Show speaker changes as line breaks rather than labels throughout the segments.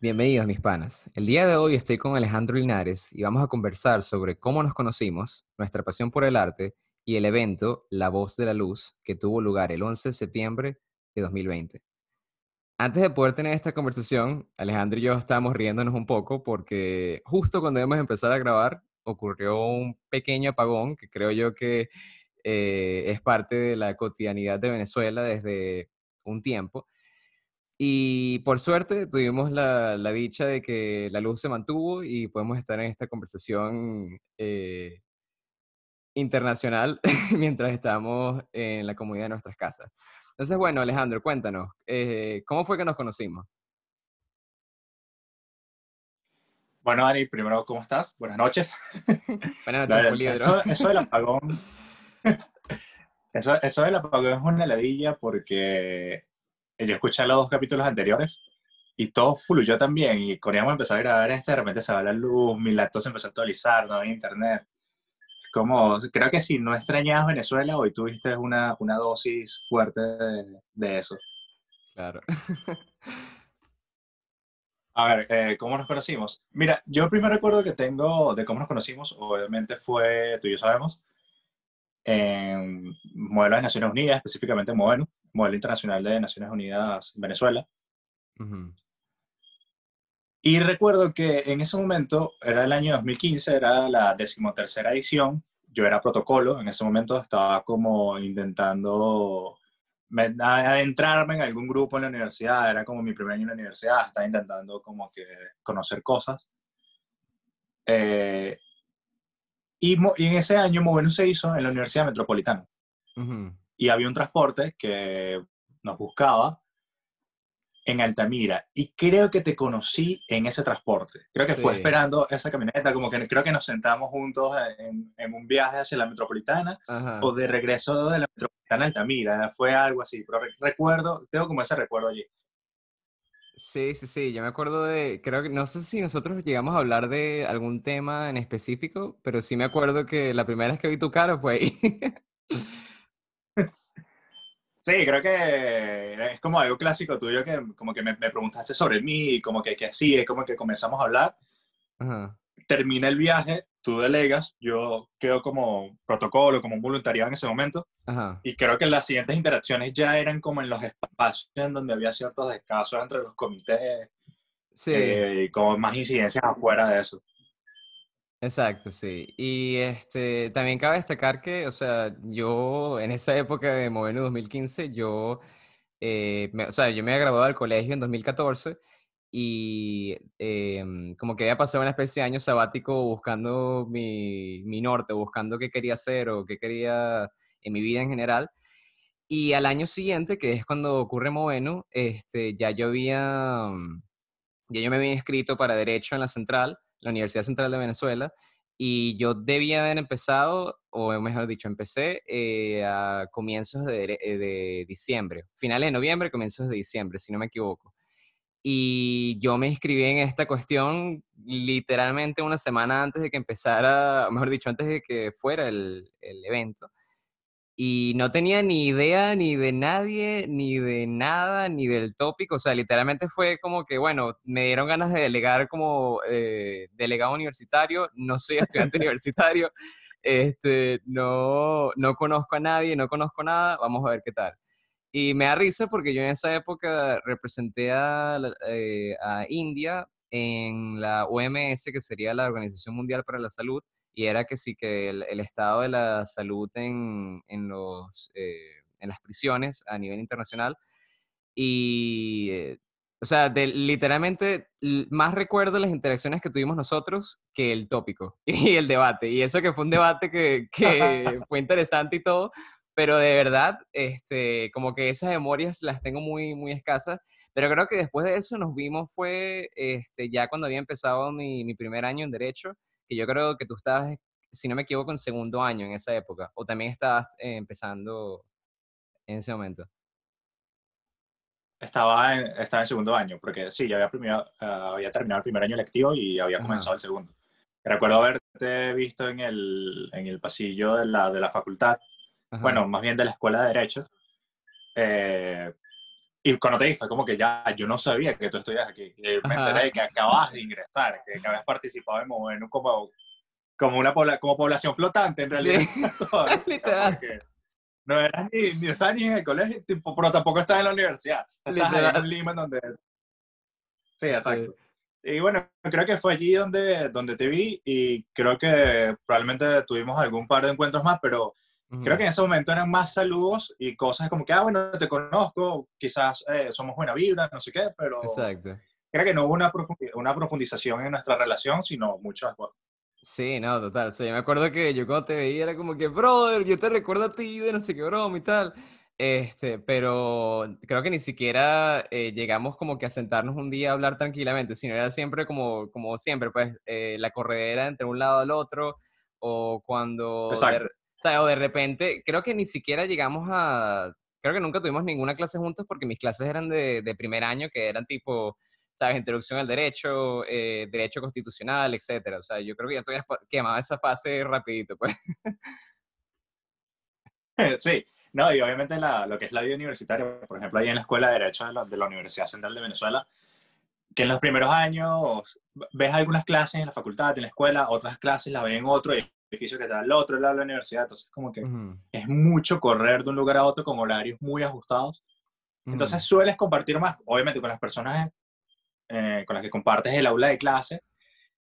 Bienvenidos mis panas. El día de hoy estoy con Alejandro Linares y vamos a conversar sobre cómo nos conocimos, nuestra pasión por el arte y el evento La Voz de la Luz que tuvo lugar el 11 de septiembre de 2020. Antes de poder tener esta conversación, Alejandro y yo estábamos riéndonos un poco porque justo cuando íbamos a empezar a grabar ocurrió un pequeño apagón que creo yo que eh, es parte de la cotidianidad de Venezuela desde un tiempo. Y por suerte tuvimos la, la, dicha de que la luz se mantuvo y podemos estar en esta conversación eh, internacional mientras estamos en la comunidad de nuestras casas. Entonces, bueno, Alejandro, cuéntanos, eh, ¿cómo fue que nos conocimos?
Bueno, Dani, primero, ¿cómo estás? Buenas noches.
Buenas noches,
eso, eso, del apagón, eso, eso del apagón es una heladilla porque yo escuché los dos capítulos anteriores y todo fluyó también. Y a empezar a grabar este, de repente se va la luz, mi laptop se empezó a actualizar, no había internet. Como, creo que si no extrañabas Venezuela, hoy tuviste una, una dosis fuerte de, de eso.
Claro.
A ver, eh, ¿cómo nos conocimos? Mira, yo el primer recuerdo que tengo de cómo nos conocimos, obviamente fue, tú y yo sabemos, en modelo de Naciones Unidas, específicamente en Modelo, modelo internacional de Naciones Unidas Venezuela. Y recuerdo que en ese momento, era el año 2015, era la decimotercera edición, yo era protocolo, en ese momento estaba como intentando adentrarme en algún grupo en la universidad, era como mi primer año en la universidad, estaba intentando como que conocer cosas. Eh, y, en ese año Moveno se hizo en la Universidad Metropolitana. Y había un transporte que nos buscaba en Altamira. Y creo que te conocí en ese transporte. Creo que fue esperando esa camioneta, como que creo que nos sentamos juntos en, en un viaje hacia la Metropolitana o de regreso de la Metropolitana a Altamira. Fue algo así. Pero recuerdo, tengo como ese recuerdo allí.
Sí, sí, sí, yo me acuerdo de, creo que, no sé si nosotros llegamos a hablar de algún tema en específico, pero sí me acuerdo que la primera vez que vi tu cara fue ahí.
Sí, creo que es como algo clásico tuyo que como que me, preguntaste sobre mí y como que, que así es como que comenzamos a hablar. Termina el viaje, tú delegas, yo quedo como protocolo, como un voluntariado en ese momento. Y creo que las siguientes interacciones ya eran como en los espacios en donde había ciertos descasos entre los comités. Sí. Eh, y como más incidencias afuera de eso.
Exacto, sí. Y este, también cabe destacar que, o sea, yo en esa época de Moveno 2015, yo, eh, o sea, yo me había graduado del colegio en 2014 y em, como que había pasado una especie de año sabático buscando mi, mi norte, buscando qué quería hacer o qué quería en mi vida en general. Y al año siguiente, que es cuando ocurre Moveno, este, ya yo había, ya yo me había inscrito para Derecho en la Central la Universidad Central de Venezuela, y yo debía haber empezado, o mejor dicho, empecé eh, a comienzos de, eh, de, diciembre, finales de noviembre, comienzos de diciembre, si no me equivoco. Y yo me inscribí en esta cuestión literalmente una semana antes de que empezara, mejor dicho, antes de que fuera el, el evento y no tenía ni idea ni de nadie, ni de nada, ni del tópico. O sea, literalmente fue como que, bueno, me dieron ganas de delegar como eh, delegado universitario. No soy estudiante universitario. Este, no, no conozco a nadie, no conozco nada. Vamos a ver qué tal. Y me da risa porque yo en esa época representé a, eh, a India en la OMS, que sería la Organización Mundial para la Salud y era que sí, que el, estado de la salud en, en los, eh, en las prisiones a nivel internacional. Y, eh, o sea, de, literalmente, más recuerdo las interacciones que tuvimos nosotros que el tópico y el debate. Y eso que fue un debate que, que fue interesante y todo, pero de verdad, este, como que esas memorias las tengo muy, muy escasas, pero creo que después de eso nos vimos fue este, ya cuando había empezado mi, mi primer año en Derecho, que yo creo que tú estabas, si no me equivoco, en segundo año en esa época, o también estabas eh, empezando en ese momento.
Estaba en, estaba en segundo año, porque sí, ya había, primero, ah, había terminado el primer año lectivo y había comenzado el segundo. Recuerdo haberte visto en el, en el pasillo de la, de la facultad, bueno, más bien de la Escuela de Derecho, eh, y cuando te dije, fue como que ya, yo no sabía que tú estudias aquí. Y me enteré de que acabas de ingresar, que, habías participado en Moveno como, como una como población flotante, en realidad. Sí. Literal. no eras ni, ni estabas ni en el colegio, tipo, pero tampoco estás en la universidad. Estás en Lima, donde... Sí, exacto. Y bueno, creo que fue allí donde, donde te vi y creo que probablemente tuvimos algún par de encuentros más, pero Creo que en ese momento eran más saludos y cosas como que, ah, bueno, te conozco, quizás eh, somos buena vibra, no sé qué, pero Exacto. creo que no hubo una, una profundización en nuestra relación, sino mucho después.
Sí, no, total. O sea, yo me acuerdo que yo cuando te veía era como que, brother, yo te recuerdo a ti de no sé qué broma y tal. Este, pero creo que ni siquiera eh, llegamos como que a sentarnos un día a hablar tranquilamente, sino era siempre como, como siempre, pues eh, la corredera entre un lado al otro, o cuando o sea, o de repente, creo que ni siquiera llegamos a, creo que nunca tuvimos ninguna clase juntos porque mis clases eran de, de primer año, que eran tipo, ¿sabes? Introducción al derecho, eh, derecho constitucional, etcétera. O sea, yo creo que ya estoy quemado esa fase rapidito, pues.
Sí, no, y obviamente la, lo que es la vida universitaria, por ejemplo, ahí en la Escuela de Derecho de la, de la Universidad Central de Venezuela, que en los primeros años ves algunas clases en la facultad, en la escuela, otras clases las ves en otro, y edificio que está al otro lado de la universidad, entonces como que es mucho correr de un lugar a otro con horarios muy ajustados. Entonces sueles compartir más, obviamente, con las personas eh, con las que compartes el aula de clase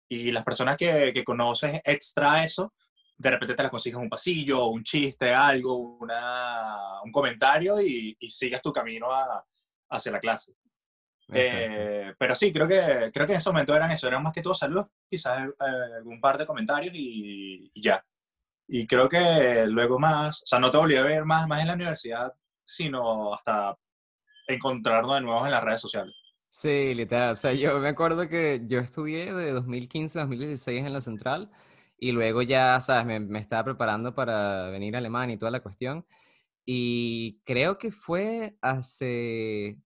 y las personas que, que conoces extra eso, de repente te las consigues un pasillo, un chiste, algo, una, un comentario y, y sigues tu camino a, hacia la clase. Eh, pero sí, creo que, creo que en ese momento eran eso, eran más que todo saludos, quizás eh, algún par de comentarios y, ya. Y creo que luego más, o sea, no te volví a ver más, más en la universidad, sino hasta encontrarnos de nuevo en las redes sociales.
Sí, literal. O sea, yo me acuerdo que yo estudié de 2015 a 2016 en la central y luego ya, sabes, me, me estaba preparando para venir a Alemania y toda la cuestión. Y creo que fue hace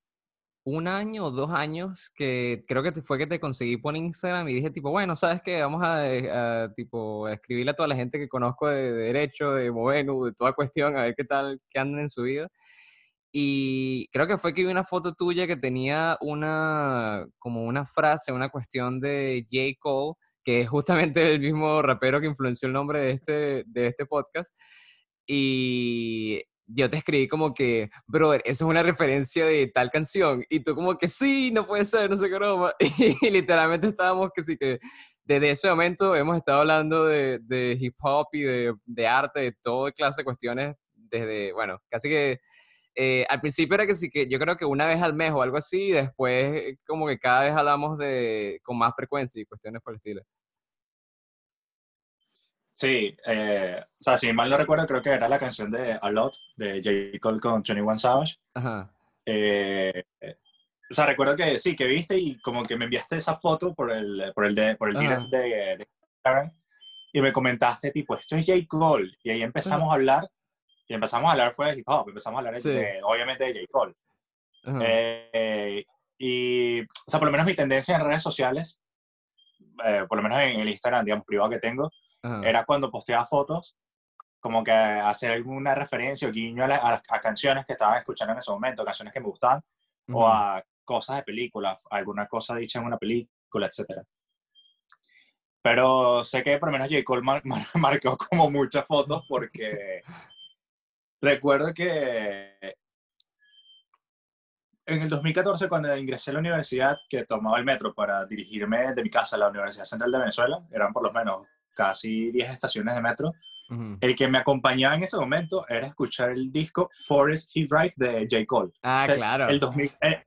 un año o dos años que creo que fue que te conseguí por Instagram y dije tipo, bueno, ¿sabes qué? Vamos a, tipo, escribirle a toda la gente que conozco de, Derecho, de Movenu, de toda cuestión, a ver qué tal, qué andan en su vida. Y creo que fue que vi una foto tuya que tenía una, como una frase, una cuestión de J. Cole, que es justamente el mismo rapero que influenció el nombre de este, de este podcast. Y yo te escribí como que, brother, eso es una referencia de tal canción. Y tú como que, sí, no puede ser, no sé qué broma. Y, literalmente estábamos que sí que desde ese momento hemos estado hablando de, hip hop y de, arte, de toda clase de cuestiones, desde, bueno, casi que eh, al principio era que sí que yo creo que una vez al mes o algo así, después como que cada vez hablamos de, con más frecuencia y cuestiones por el estilo.
Sí, eh, o sea, si mal no recuerdo, creo que era la canción de A Lot de J. Cole con 21 Savage. Ajá. Eh, o sea, recuerdo que sí, que viste y como que me enviaste esa foto por el, por el, de, por el direct de, Instagram y me comentaste, tipo, esto es J. Cole. Y ahí empezamos a hablar, y empezamos a hablar fue de hip hop, empezamos a hablar de, obviamente de J. Cole. Eh, y, o sea, por lo menos mi tendencia en redes sociales, por lo menos en el Instagram, digamos, privado que tengo, era cuando posteaba fotos, como que hacer alguna referencia o guiño a, a, canciones que estaban escuchando en ese momento, canciones que me gustaban, o a cosas de películas, alguna cosa dicha en una película, etc. Pero sé que por lo menos J. Cole marcó como muchas fotos porque recuerdo que en el 2014, cuando ingresé a la universidad, que tomaba el metro para dirigirme de mi casa a la Universidad Central de Venezuela, eran por lo menos casi 10 estaciones de metro. El que me acompañaba en ese momento era escuchar el disco Forest He Drive de J. Cole.
Ah, claro.
El 2000, eh,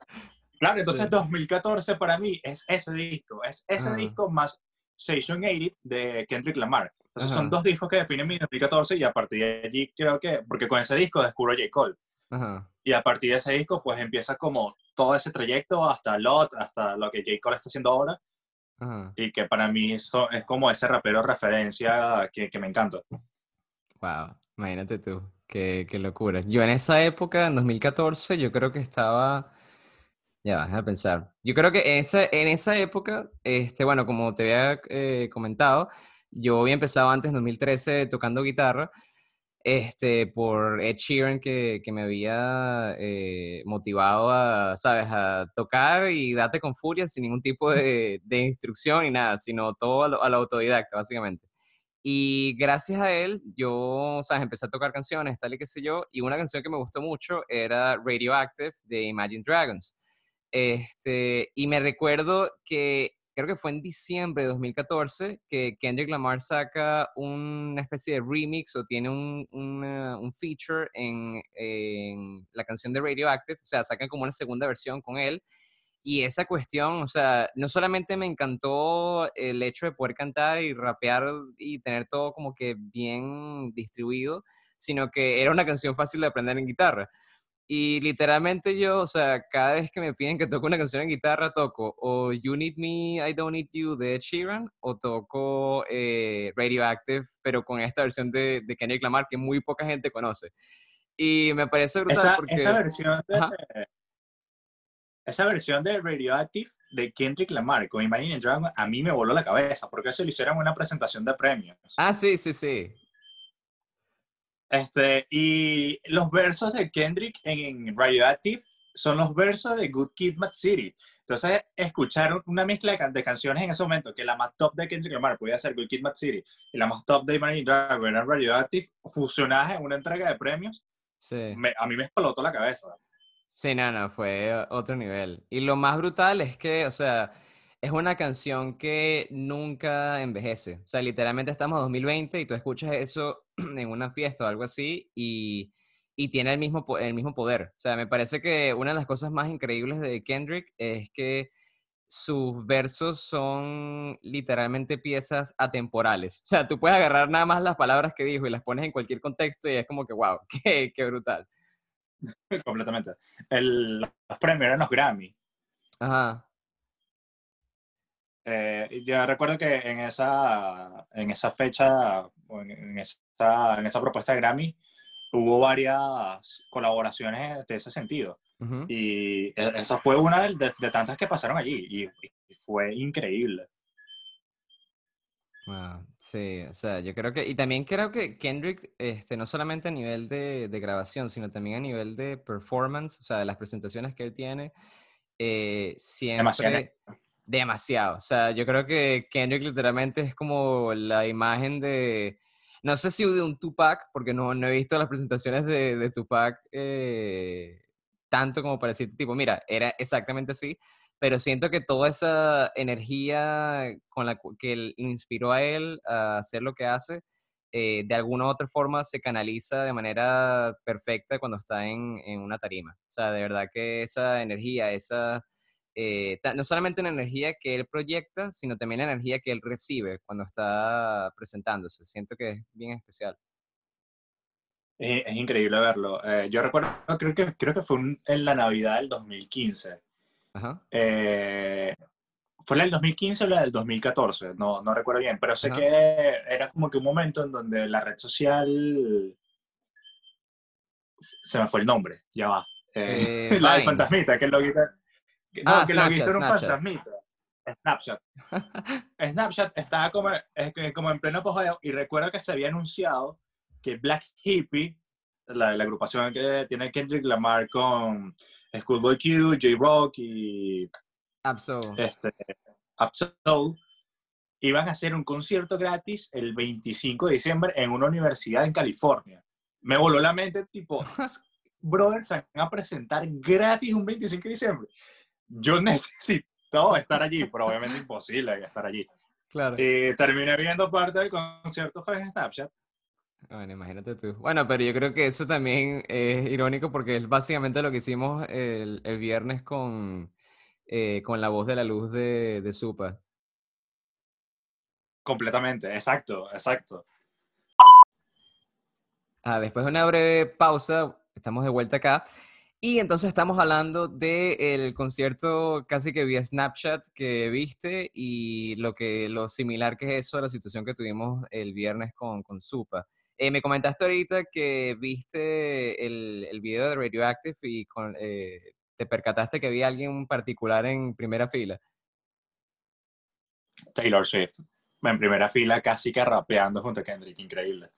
claro, entonces 2014 para mí es ese disco, es ese disco más Station 80 de Kendrick Lamar. Entonces son dos discos que definen mi 2014 y a partir de allí creo que, porque con ese disco descubro J. Cole. Y a partir de ese disco pues empieza como todo ese trayecto hasta Lot, hasta lo que J. Cole está haciendo ahora y que para mí eso es como ese rapero referencia que, que me encanta.
Wow, imagínate tú, qué, qué, locura. Yo en esa época, en 2014, yo creo que estaba, ya vas a pensar, yo creo que en esa, en esa época, este, bueno, como te había eh, comentado, yo había empezado antes, en 2013, tocando guitarra, este, por Ed Sheeran que, que me había eh, motivado a, ¿sabes?, a tocar y date con furia sin ningún tipo de, de instrucción ni nada, sino todo a lo, autodidacta, básicamente. Y gracias a él, yo, ¿sabes?, empecé a tocar canciones, tal y qué sé yo, y una canción que me gustó mucho era Radioactive de Imagine Dragons. Este, y me recuerdo que creo que fue en diciembre de 2014 que Kendrick Lamar saca una especie de remix o tiene un, un, feature en, en, la canción de Radioactive, o sea, sacan como una segunda versión con él. Y esa cuestión, o sea, no solamente me encantó el hecho de poder cantar y rapear y tener todo como que bien distribuido, sino que era una canción fácil de aprender en guitarra. Y literalmente yo, o sea, cada vez que me piden que toque una canción en guitarra, toco o You Need Me, I Don't Need You de Ed Sheeran, o toco eh, Radioactive, pero con esta versión de, de Kendrick Lamar que muy poca gente conoce. Y me parece brutal
esa,
porque...
Esa versión, de, esa versión de Radioactive de Kendrick Lamar con Imagine Dragons a mí me voló la cabeza, porque eso lo hicieron en una presentación de premios.
Ah, sí, sí, sí.
Este, y los versos de Kendrick en Radioactive son los versos de Good Kid, Mad City. Entonces, escuchar una mezcla de, canciones en ese momento, que la más top de Kendrick Lamar podía ser Good Kid, Mad City, y la más top de Imagine Dragons era Radioactive, fusionadas en una entrega de premios, sí. a mí me explotó la cabeza.
Sí, no, no, fue otro nivel. Y lo más brutal es que, o sea, es una canción que nunca envejece. O sea, literalmente estamos en 2020 y tú escuchas eso en una fiesta o algo así y, y, tiene el mismo, el mismo poder. O sea, me parece que una de las cosas más increíbles de Kendrick es que sus versos son literalmente piezas atemporales. O sea, tú puedes agarrar nada más las palabras que dijo y las pones en cualquier contexto y es como que, wow, qué, qué brutal.
Completamente. El, los premios eran los Grammy.
Ajá.
Eh, yo recuerdo que en esa, en esa fecha, en, esa, en esa propuesta de Grammy, hubo varias colaboraciones de ese sentido. Y e, esa fue una de, tantas que pasaron allí y, fue increíble.
sí, o sea, yo creo que, y también creo que Kendrick, este, no solamente a nivel de, de grabación, sino también a nivel de performance, o sea, de las presentaciones que él tiene, eh, siempre demasiado. O sea, yo creo que Kendrick literalmente es como la imagen de, no sé si de un Tupac, porque no, no he visto las presentaciones de, Tupac eh, tanto como para decirte, tipo, mira, era exactamente así, pero siento que toda esa energía con la que lo inspiró a él a hacer lo que hace, eh, de alguna u otra forma se canaliza de manera perfecta cuando está en, en una tarima. O sea, de verdad que esa energía, esa eh, no solamente la energía que él proyecta, sino también la energía que él recibe cuando está presentándose. Siento que es bien especial.
Es, increíble verlo. Eh, yo recuerdo, creo que, creo que fue en la Navidad del 2015. Ajá. Eh, ¿Fue la del 2015 o la del 2014? No, no recuerdo bien, pero sé que era como que un momento en donde la red social... Se me fue el nombre, ya va. la del fantasmita, que es lo que... No, ah, que lo visto era un fantasmita. Snapchat. Snapchat estaba como, como en pleno apogeo y recuerdo que se había anunciado que Black Hippie, la, la agrupación que tiene Kendrick Lamar con Schoolboy Q, J-Rock y
Absol.
Este, Absol, iban a hacer un concierto gratis el 25 de diciembre en una universidad en California. Me voló la mente, tipo, brothers se van a presentar gratis un 25 de diciembre yo necesito estar allí, pero obviamente imposible estar allí.
Claro.
Y terminé viendo parte del concierto fue en Snapchat.
Bueno, imagínate tú. Bueno, pero yo creo que eso también es irónico porque es básicamente lo que hicimos el, el viernes con, eh, con la voz de la luz de, de Supa.
Completamente, exacto, exacto.
Ah, después de una breve pausa, estamos de vuelta acá. Y entonces estamos hablando del concierto casi que vía Snapchat que viste y lo, que, lo similar que es eso a la situación que tuvimos el viernes con, con Supa. Eh, me comentaste ahorita que viste el, el video de Radioactive y eh, te percataste que había alguien particular en primera fila.
Taylor Swift. En primera fila casi que rapeando junto a Kendrick, increíble.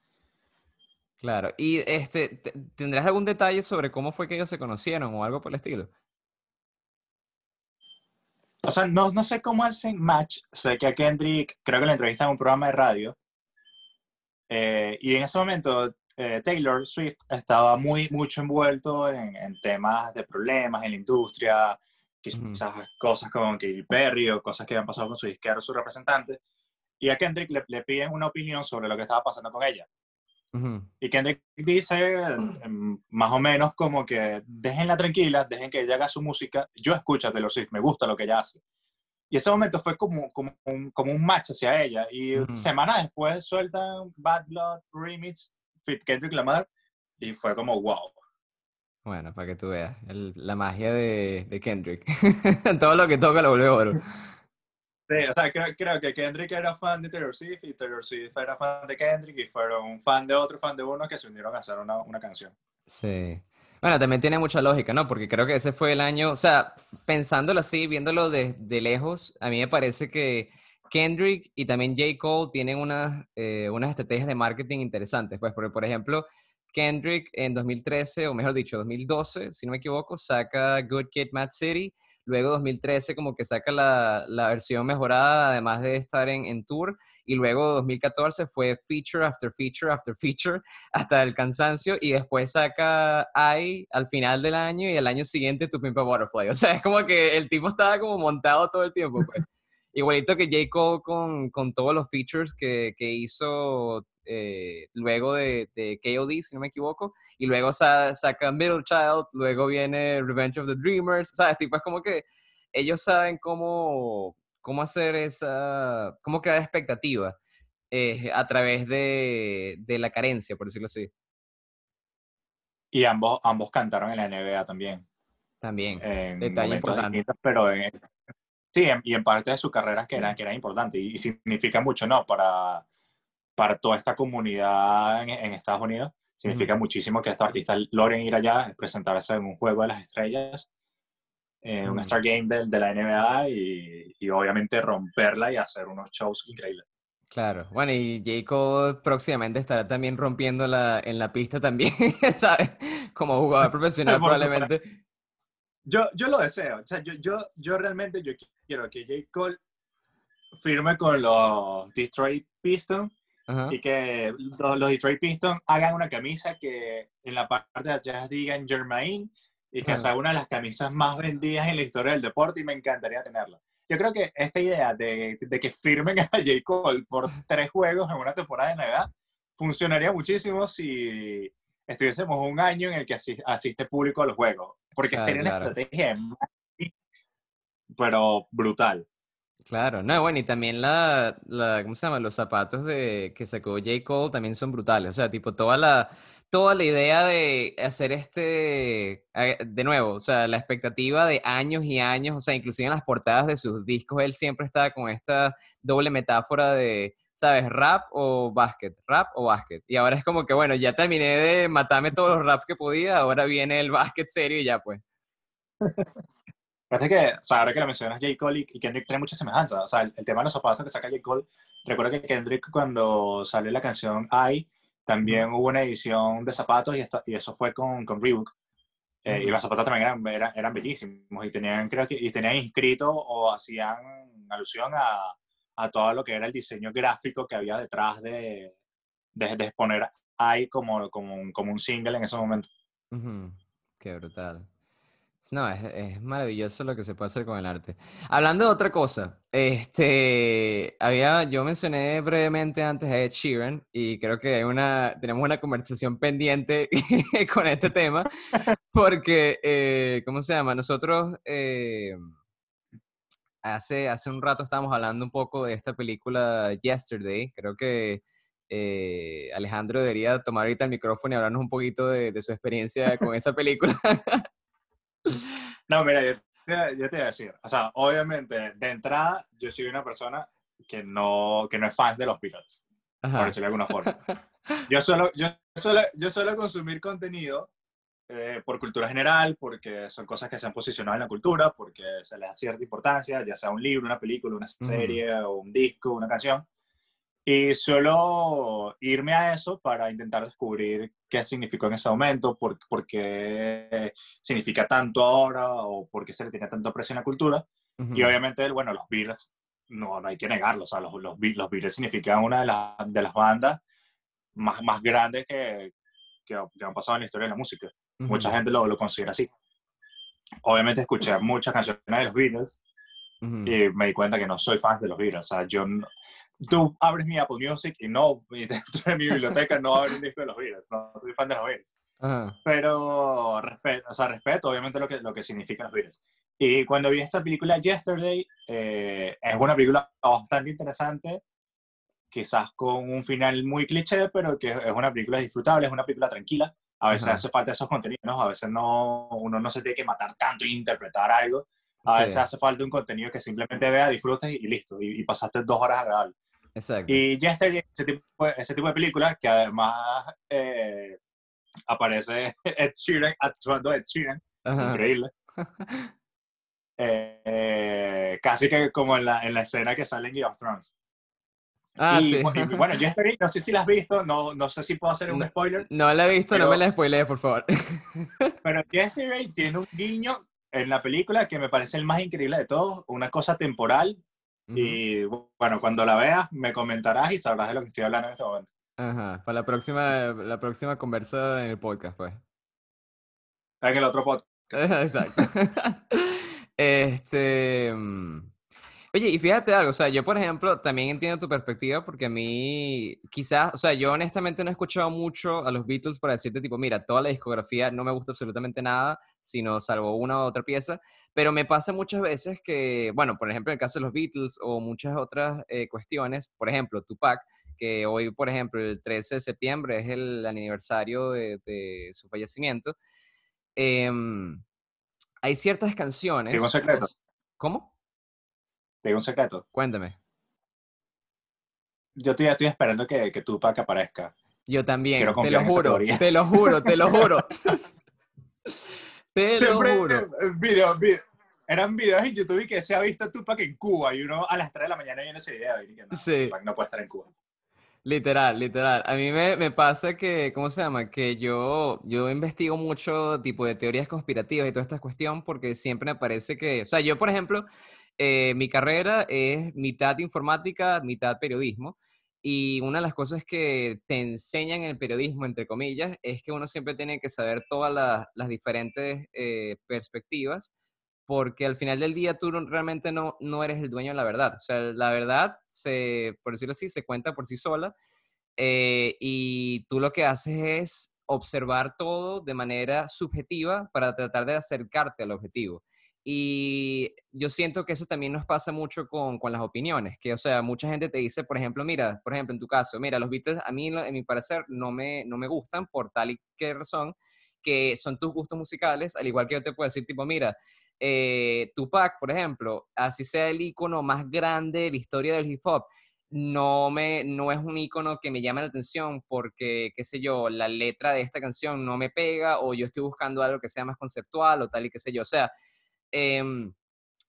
Claro. ¿Y este, tendrás algún detalle sobre cómo fue que ellos se conocieron o algo por el estilo?
O sea, no, no sé cómo hacen match. Sé que a Kendrick, creo que lo entrevistan en un programa de radio. Eh, y en ese momento, eh, Taylor Swift estaba muy, mucho envuelto en, en, temas de problemas en la industria, quizás cosas como Katy Perry o cosas que habían pasado con su disquero, su representante. Y a Kendrick le, le, piden una opinión sobre lo que estaba pasando con ella. Y Kendrick dice em, más o menos como que déjenla tranquila, dejen que ella haga su música. Yo escucho a Taylor Swift, me gusta lo que ella hace. Y ese momento fue como, como, un, como un match hacia ella. Y semanas después sueltan Bad Blood Remix, Fit Kendrick Lamar, y fue como wow.
Bueno, para que tú veas, la magia de, de Kendrick. Todo lo que toca lo vuelve oro.
Sí, o sea, creo, creo, que Kendrick era fan de Taylor Swift y Taylor Swift era fan de Kendrick y fueron fan de otro, fan de uno que se unieron a hacer una, una canción.
Sí. Bueno, también tiene mucha lógica, ¿no? Porque creo que ese fue el año, o sea, pensándolo así, viéndolo de, de lejos, a mí me parece que Kendrick y también J. Cole tienen unas, eh, unas estrategias de marketing interesantes. Pues, porque, por ejemplo, Kendrick en 2013, o mejor dicho, 2012, si no me equivoco, saca Good Kid, Mad City Luego 2013 como que saca la, la versión mejorada, además de estar en, en, tour. Y luego 2014 fue feature after feature after feature hasta el cansancio. Y después saca I al final del año y el año siguiente Tu Pimpa Butterfly. O sea, es como que el tipo estaba como montado todo el tiempo. Pues. Igualito que J. Cole con, con todos los features que, que hizo eh, luego de, de, KOD, si no me equivoco, y luego saca Middle Child, luego viene Revenge of the Dreamers, ¿sabes? Tipo, es como que ellos saben cómo, cómo hacer esa, cómo crear expectativa eh, a través de, de, la carencia, por decirlo así.
Y ambos, ambos cantaron en la NBA también.
También,
en detalle importante. Pero en, sí, y en parte de su carrera que era, que era importante y, y significa mucho, ¿no? Para para toda esta comunidad en, Estados Unidos. Significa muchísimo que estos artistas logren ir allá, presentarse en un juego de las estrellas, en un Star Game de, de la NBA y, y, obviamente romperla y hacer unos shows increíbles.
Claro, bueno, y Jacob próximamente estará también rompiendo la, en la pista también, ¿sabes? Como jugador profesional probablemente.
Yo, yo lo deseo, o sea, yo, yo, yo realmente yo quiero que J. Cole firme con los Detroit Pistons y que los, Detroit Pistons hagan una camisa que en la parte de atrás digan Germain y que sea una de las camisas más vendidas en la historia del deporte y me encantaría tenerla. Yo creo que esta idea de, de que firmen a J. Cole por tres juegos en una temporada de Navidad funcionaría muchísimo si estuviésemos un año en el que asiste público a los juegos, porque sería una estrategia pero brutal.
Claro, no, bueno, y también la, la, ¿cómo se llama? Los zapatos de que sacó J. Cole también son brutales. O sea, tipo, toda la, toda la idea de hacer este, de nuevo, o sea, la expectativa de años y años, o sea, inclusive en las portadas de sus discos, él siempre estaba con esta doble metáfora de, ¿sabes? Rap o básquet, rap o básquet. Y ahora es como que, bueno, ya terminé de matarme todos los raps que podía, ahora viene el básquet serio y ya pues.
Parece que, o sea, ahora que lo mencionas, J. Cole y Kendrick tienen mucha semejanza. O sea, el, tema de los zapatos que saca J. Cole, recuerdo que Kendrick cuando salió la canción I, también hubo una edición de zapatos y, y eso fue con, con Reebok. Eh, y los zapatos también eran, eran, bellísimos y tenían, creo que, y tenían inscrito o hacían alusión a, a, todo lo que era el diseño gráfico que había detrás de, de, de exponer I como, como, un, como un single en ese momento.
Qué brutal. No, es, maravilloso lo que se puede hacer con el arte. Hablando de otra cosa, este, había, yo mencioné brevemente antes a Ed Sheeran y creo que hay una, tenemos una conversación pendiente con este tema porque, eh, ¿cómo se llama? Nosotros eh, hace, hace un rato estábamos hablando un poco de esta película Yesterday. Creo que eh, Alejandro debería tomar ahorita el micrófono y hablarnos un poquito de, de su experiencia con esa película.
No, mira, yo, te voy a decir, o sea, obviamente, de entrada, yo soy una persona que no, que no es fan de los Beatles, por decirlo de alguna forma. Yo suelo, yo suelo, yo suelo consumir contenido eh, por cultura general, porque son cosas que se han posicionado en la cultura, porque se les da cierta importancia, ya sea un libro, una película, una serie, o un disco, una canción. Y suelo irme a eso para intentar descubrir qué significó en ese momento, por, por qué significa tanto ahora o por qué se le tiene tanto aprecio en la cultura. Y obviamente, bueno, los Beatles, no, no hay que negarlo, o sea, los, los, los Beatles significan una de, las de las bandas más, más grandes que, que, han pasado en la historia de la música. Mucha gente lo, lo considera así. Obviamente escuché muchas canciones de los Beatles y me di cuenta que no soy fan de los Beatles. O sea, yo tú abres mi Apple Music y no, y dentro de mi biblioteca no abre un disco de los Beatles. No soy fan de los Beatles. Pero respeto, o sea, respeto obviamente lo que, lo que significan los Beatles. Y cuando vi esta película Yesterday, eh, es una película bastante interesante, quizás con un final muy cliché, pero que es una película disfrutable, es una película tranquila. A veces hace falta esos contenidos, ¿no? a veces no, uno no se tiene que matar tanto e interpretar algo. A veces hace falta un contenido que simplemente vea, disfrutes y, listo, y, pasaste dos horas agradables.
Exacto.
Y Yesterday, ese tipo, ese tipo de película que además eh, aparece Ed Sheeran actuando Ed Sheeran, increíble. Eh, casi que como en la, en la escena que sale en Game of Thrones.
Ah,
y,
sí.
bueno, Yesterday, no sé si la has visto, no, no sé si puedo hacer un spoiler.
No la he visto, no me la spoilees, por favor.
Pero Yesterday tiene un guiño en la película que me parece el más increíble de todos, una cosa temporal. Y bueno, cuando la veas, me comentarás y sabrás de lo que estoy hablando en este momento.
Ajá, para la próxima, la próxima conversa en el podcast, pues.
En el otro podcast.
Exacto. este. Oye, y fíjate algo, o sea, yo por ejemplo también entiendo tu perspectiva porque a mí quizás, o sea, yo honestamente no he escuchado mucho a los Beatles para decirte tipo, mira, toda la discografía no me gusta absolutamente nada, sino salvo una u otra pieza, pero me pasa muchas veces que, bueno, por ejemplo, en el caso de los Beatles o muchas otras eh, cuestiones, por ejemplo, Tupac, que hoy, por ejemplo, el 13 de septiembre es el aniversario de, su fallecimiento, em, hay ciertas canciones...
Tengo
¿Cómo?
Tengo un secreto.
Cuéntame.
Yo estoy, estoy esperando que, que Tupac aparezca.
Yo también, te lo juro, te lo juro, te lo juro. te lo juro.
Video, video, eran videos en YouTube que se ha visto Tupac en Cuba y uno a las 3 de la mañana viene ese video y que no,
sí.
Tupac no puede estar en Cuba.
Literal, literal. A mí me, me, pasa que, ¿cómo se llama? Que yo, yo investigo mucho tipo de teorías conspirativas y toda esta cuestión porque siempre me parece que, o sea, yo, por ejemplo, eh, mi carrera es mitad informática, mitad periodismo. Y una de las cosas que te enseñan en el periodismo, entre comillas, es que uno siempre tiene que saber todas las, las diferentes eh, perspectivas porque al final del día tú realmente no, no eres el dueño de la verdad. O sea, la verdad, se, por decirlo así, se cuenta por sí sola eh, y tú lo que haces es observar todo de manera subjetiva para tratar de acercarte al objetivo. Y yo siento que eso también nos pasa mucho con, con, las opiniones, que, o sea, mucha gente te dice, por ejemplo, mira, por ejemplo, en tu caso, mira, los Beatles a mí, en mi parecer, no me, no me gustan por tal y qué razón, que son tus gustos musicales, al igual que yo te puedo decir, tipo, mira, eh, Tupac, por ejemplo, así sea el icono más grande de la historia del hip hop, no, me, no es un icono que me llame la atención porque, qué sé yo, la letra de esta canción no me pega o yo estoy buscando algo que sea más conceptual o tal y qué sé yo. O sea, em,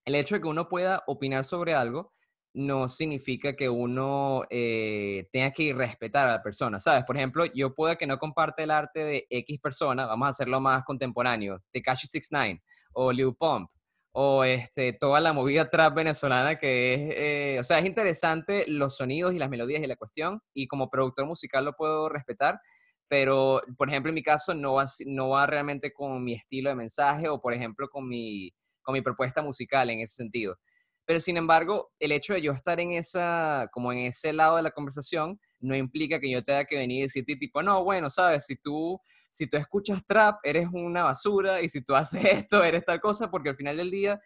el hecho de que uno pueda opinar sobre algo no significa que uno eh, tenga que respetar a la persona, ¿sabes? Por ejemplo, yo puedo que no comparte el arte de X persona, vamos a hacerlo más contemporáneo, Tekashi 69 o Lil Pump o este, toda la movida trap venezolana que es, eh, o sea, es interesante los sonidos y las melodías y la cuestión y como productor musical lo puedo respetar, pero por ejemplo en mi caso no va, no va realmente con mi estilo de mensaje o por ejemplo con mi, con mi propuesta musical en ese sentido. Pero sin embargo, el hecho de yo estar en esa, como en ese lado de la conversación, no implica que yo tenga que venir y decirte tipo, no, bueno, sabes, si tú, si tú escuchas trap, eres una basura, y si tú haces esto, eres tal cosa, porque al final del día,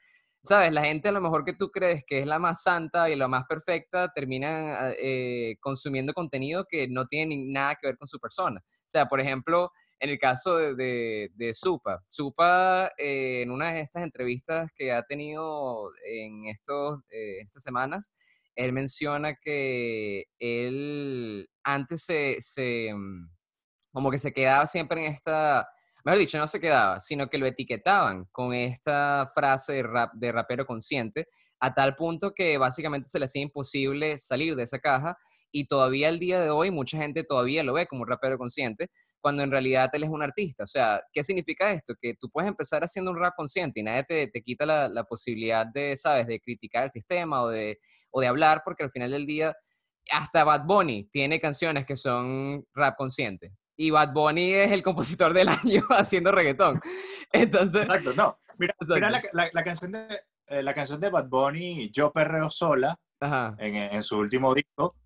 sabes, la gente a lo mejor que tú crees que es la más santa y la más perfecta, termina eh, consumiendo contenido que no tiene nada que ver con su persona. O sea, por ejemplo, en el caso de, de, Supa, Supa eh, en una de estas entrevistas que ha tenido en estos, eh, estas semanas, él menciona que él antes se, se, mm, como que se quedaba siempre en esta, mejor dicho, no se quedaba, sino que lo etiquetaban con esta frase de, rap, de rapero consciente, a tal punto que básicamente se le hacía imposible salir de esa caja y todavía el día de hoy mucha gente todavía lo ve como un rapero consciente, cuando en realidad él es un artista. O sea, ¿qué significa esto? Que tú puedes empezar haciendo un rap consciente y nadie te, te quita la, la, posibilidad de, ¿sabes?, de criticar el sistema o de, o de hablar, porque al final del día hasta Bad Bunny tiene canciones que son rap consciente. Y Bad Bunny es el compositor del año haciendo reggaetón. Entonces.
Exacto, no. Mira, mira la, la, canción de, eh, la canción de Bad Bunny, Yo Perreo Sola, en, en, su último disco,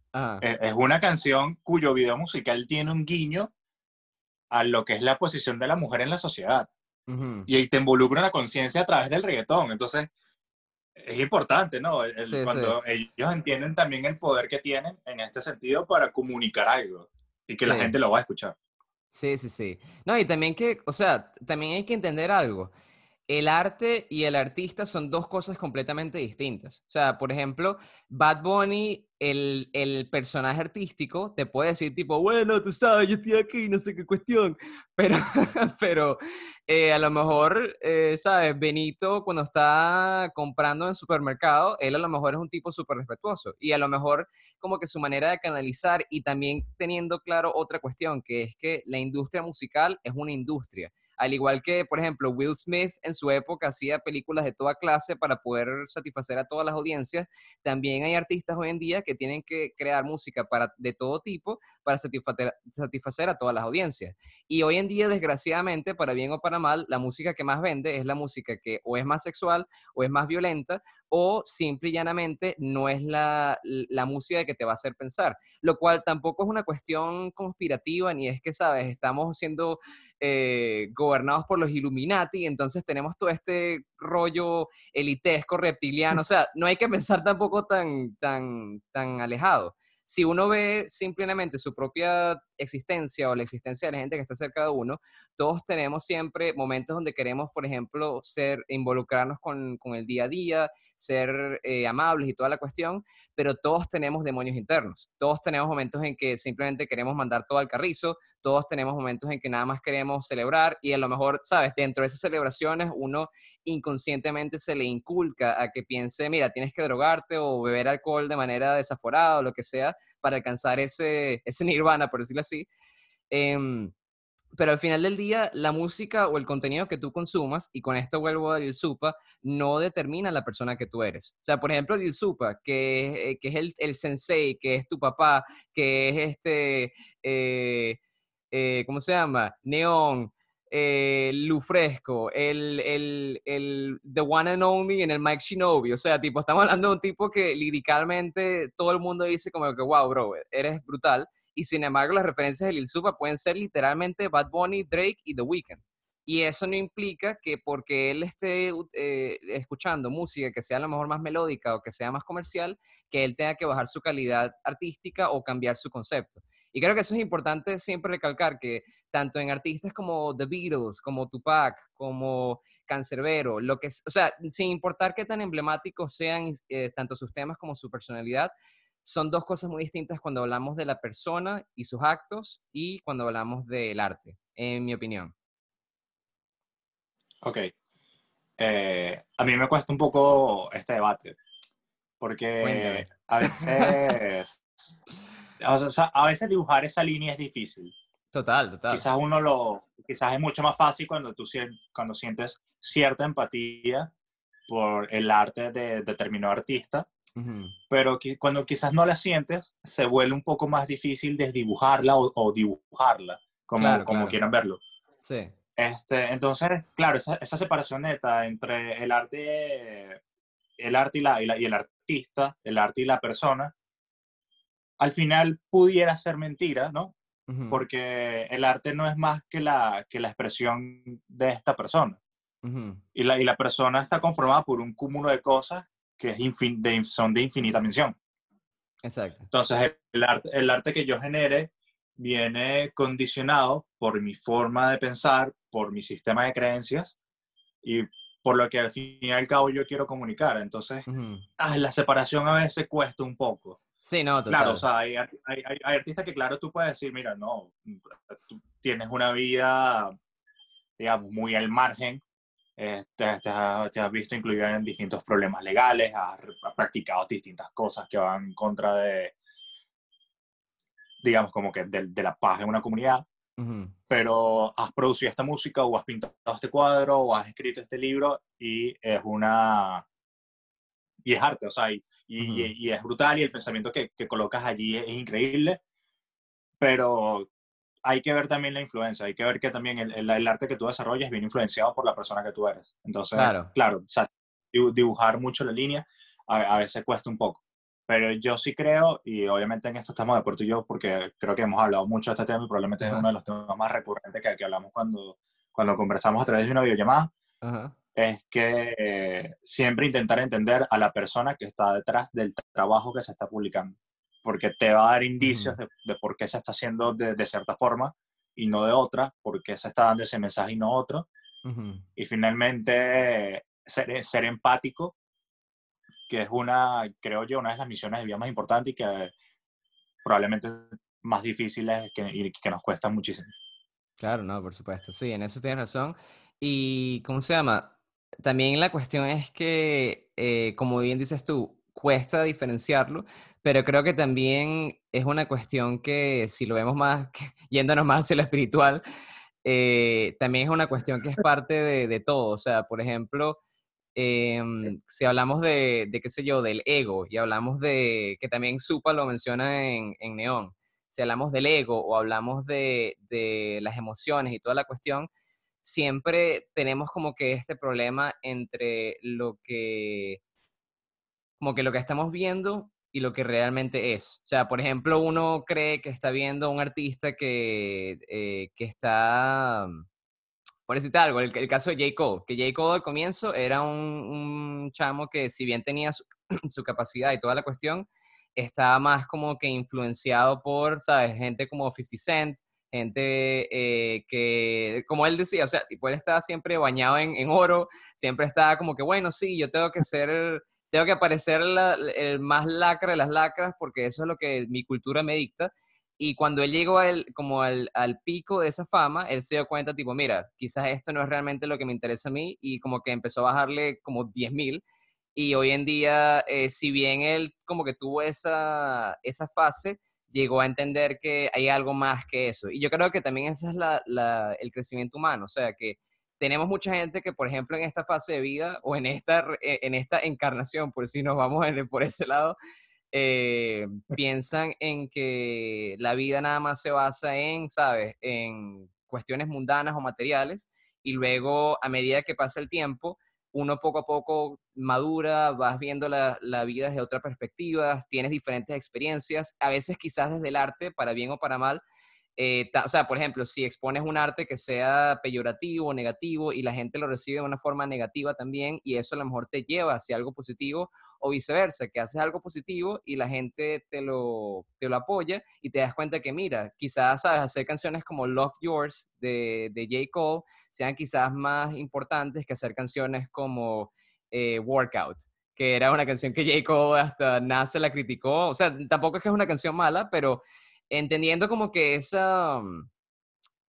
es, es, una canción cuyo video musical tiene un guiño a lo que es la posición de la mujer en la sociedad. Y ahí te involucra la conciencia a través del reggaetón. Entonces, es importante, ¿no? cuando ellos entienden también el poder que tienen en este sentido para comunicar algo y que la gente lo va a escuchar.
Sí, sí, sí. No, y también que, o sea, también hay que entender algo el arte y el artista son dos cosas completamente distintas. O sea, por ejemplo, Bad Bunny, el, el, personaje artístico, te puede decir tipo, bueno, tú sabes, yo estoy aquí, no sé qué cuestión, pero, pero eh, a lo mejor, eh, ¿sabes? Benito, cuando está comprando en supermercado, él a lo mejor es un tipo súper respetuoso y a lo mejor como que su manera de canalizar y también teniendo claro otra cuestión, que es que la industria musical es una industria al igual que, por ejemplo, Will Smith en su época hacía películas de toda clase para poder satisfacer a todas las audiencias, también hay artistas hoy en día que tienen que crear música para, de todo tipo para satisfacer, a todas las audiencias. Y hoy en día, desgraciadamente, para bien o para mal, la música que más vende es la música que o es más sexual o es más violenta o simple y llanamente no es la, la música que te va a hacer pensar, lo cual tampoco es una cuestión conspirativa ni es que, sabes, estamos siendo eh, gobernados por los Illuminati, entonces tenemos todo este rollo elitesco, reptiliano, o sea, no hay que pensar tampoco tan, tan, tan alejado si uno ve simplemente su propia existencia o la existencia de la gente que está cerca de uno, todos tenemos siempre momentos donde queremos, por ejemplo, ser, involucrarnos con, el día a día, ser eh, amables y toda la cuestión, pero todos tenemos demonios internos. Todos tenemos momentos en que simplemente queremos mandar todo al carrizo, todos tenemos momentos en que nada más queremos celebrar y a lo mejor, sabes, dentro de esas celebraciones uno inconscientemente se le inculca a que piense, mira, tienes que drogarte o beber alcohol de manera desaforada o lo que sea para alcanzar ese, ese nirvana, por decirlo así. Em, pero al final del día, la música o el contenido que tú consumas, y con esto vuelvo a Lil Supa, no determina la persona que tú eres. O sea, por ejemplo, Lil Supa, que, que es el, el, sensei, que es tu papá, que es este, eh, eh, ¿cómo se llama? Neon, eh, Lufresco, el, el, el, The One and Only en el Mike Shinobi. O sea, tipo, estamos hablando de un tipo que liricalmente todo el mundo dice como que, wow, bro, eres brutal. Y sin embargo, las referencias de Lil Supa pueden ser literalmente Bad Bunny, Drake y The Weeknd. Y eso no implica que porque él esté eh, escuchando música que sea a lo mejor más melódica o que sea más comercial, que él tenga que bajar su calidad artística o cambiar su concepto. Y creo que eso es importante siempre recalcar que tanto en artistas como The Beatles, como Tupac, como Cancerbero, lo que, o sea, sin importar qué tan emblemáticos sean eh, tanto sus temas como su personalidad, son dos cosas muy distintas cuando hablamos de la persona y sus actos y cuando hablamos del arte, en mi opinión.
Ok. Eh, a mí me cuesta un poco este debate, porque a veces, a veces dibujar esa línea es difícil.
Total, total.
Quizás uno lo, quizás es mucho más fácil cuando tú cuando sientes cierta empatía por el arte de determinado artista, pero que, cuando quizás no la sientes, se vuelve un poco más difícil desdibujarla o, o dibujarla, como, como quieran verlo.
Sí.
Este, entonces, claro, esa, esa, separación neta entre el arte, el arte y, la, y, el artista, el arte y la persona, al final pudiera ser mentira, ¿no? Porque el arte no es más que la, que la expresión de esta persona. y, la, y la persona está conformada por un cúmulo de cosas que es de, son de infinita mención.
Exacto.
Entonces, el arte, el arte que yo genere viene condicionado por mi forma de pensar, por mi sistema de creencias y por lo que al fin y al cabo yo quiero comunicar. Entonces, ah, la separación a veces cuesta un poco.
Sí, no,
total. Claro, o sea, hay, hay, hay, artistas que, claro, tú puedes decir, mira, no, tú tienes una vida, digamos, muy al margen, eh, te, te, has visto incluida en distintos problemas legales, has, has, practicado distintas cosas que van en contra de, digamos, como que de, de la paz en una comunidad, pero has producido esta música o has pintado este cuadro o has escrito este libro y es una... Y es arte, o sea, y, y, es brutal y el pensamiento que, que colocas allí es, increíble, pero hay que ver también la influencia, hay que ver que también el, el, arte que tú desarrollas viene influenciado por la persona que tú eres. Entonces, claro, claro o sea, dibujar mucho la línea a, a veces cuesta un poco. Pero yo sí creo, y obviamente en esto estamos de acuerdo yo, porque creo que hemos hablado mucho de este tema y probablemente es uno de los temas más recurrentes que, que hablamos cuando, cuando conversamos a través de una videollamada, es que siempre intentar entender a la persona que está detrás del trabajo que se está publicando, porque te va a dar indicios de, de, por qué se está haciendo de, de, cierta forma y no de otra, por qué se está dando ese mensaje y no otro. Y finalmente ser, ser empático que es una, creo yo, una de las misiones de vida más importantes y que probablemente más difíciles que, y que nos cuesta muchísimo.
Claro, no, por supuesto. Sí, en eso tienes razón. Y, ¿cómo se llama? También la cuestión es que, eh, como bien dices tú, cuesta diferenciarlo, pero creo que también es una cuestión que, si lo vemos más, yéndonos más hacia lo espiritual, eh, también es una cuestión que es parte de, de todo. O sea, por ejemplo, Em, si hablamos de, de, qué sé yo, del ego, y hablamos de, que también Supa lo menciona en, en Neón, si hablamos del ego o hablamos de, de, las emociones y toda la cuestión, siempre tenemos como que este problema entre lo que, como que lo que estamos viendo y lo que realmente es. O sea, por ejemplo, uno cree que está viendo a un artista que, eh, que está por decirte algo, el, el, caso de J. Cole, que J. Cole al comienzo era un, un chamo que si bien tenía su, su, capacidad y toda la cuestión, estaba más como que influenciado por, ¿sabes? Gente como 50 Cent, gente eh, que, como él decía, o sea, tipo, él estaba siempre bañado en, en, oro, siempre estaba como que, bueno, sí, yo tengo que ser, tengo que aparecer la, el más lacra de las lacras porque eso es lo que mi cultura me dicta. Y cuando él llegó al, como al, al, pico de esa fama, él se dio cuenta, tipo, mira, quizás esto no es realmente lo que me interesa a mí, y como que empezó a bajarle como 10 mil. Y hoy en día, eh, si bien él como que tuvo esa, esa fase, llegó a entender que hay algo más que eso. Y yo creo que también ese es la, la, el crecimiento humano, o sea, que tenemos mucha gente que, por ejemplo, en esta fase de vida o en esta, en esta encarnación, por si nos vamos por ese lado, eh, piensan en que la vida nada más se basa en, ¿sabes?, en cuestiones mundanas o materiales, y luego a medida que pasa el tiempo, uno poco a poco madura, vas viendo la, la vida desde otra perspectiva, tienes diferentes experiencias, a veces quizás desde el arte, para bien o para mal, eh, o sea, por ejemplo, si expones un arte que sea peyorativo o negativo y la gente lo recibe de una forma negativa también y eso a lo mejor te lleva hacia algo positivo o viceversa, que haces algo positivo y la gente te lo, te lo apoya y te das cuenta que, mira, quizás, ¿sabes? Hacer canciones como Love Yours de, de J. Cole sean quizás más importantes que hacer canciones como eh, Workout que era una canción que J. Cole hasta nace la criticó. O sea, tampoco es que es una canción mala, pero entendiendo como que esa, mm,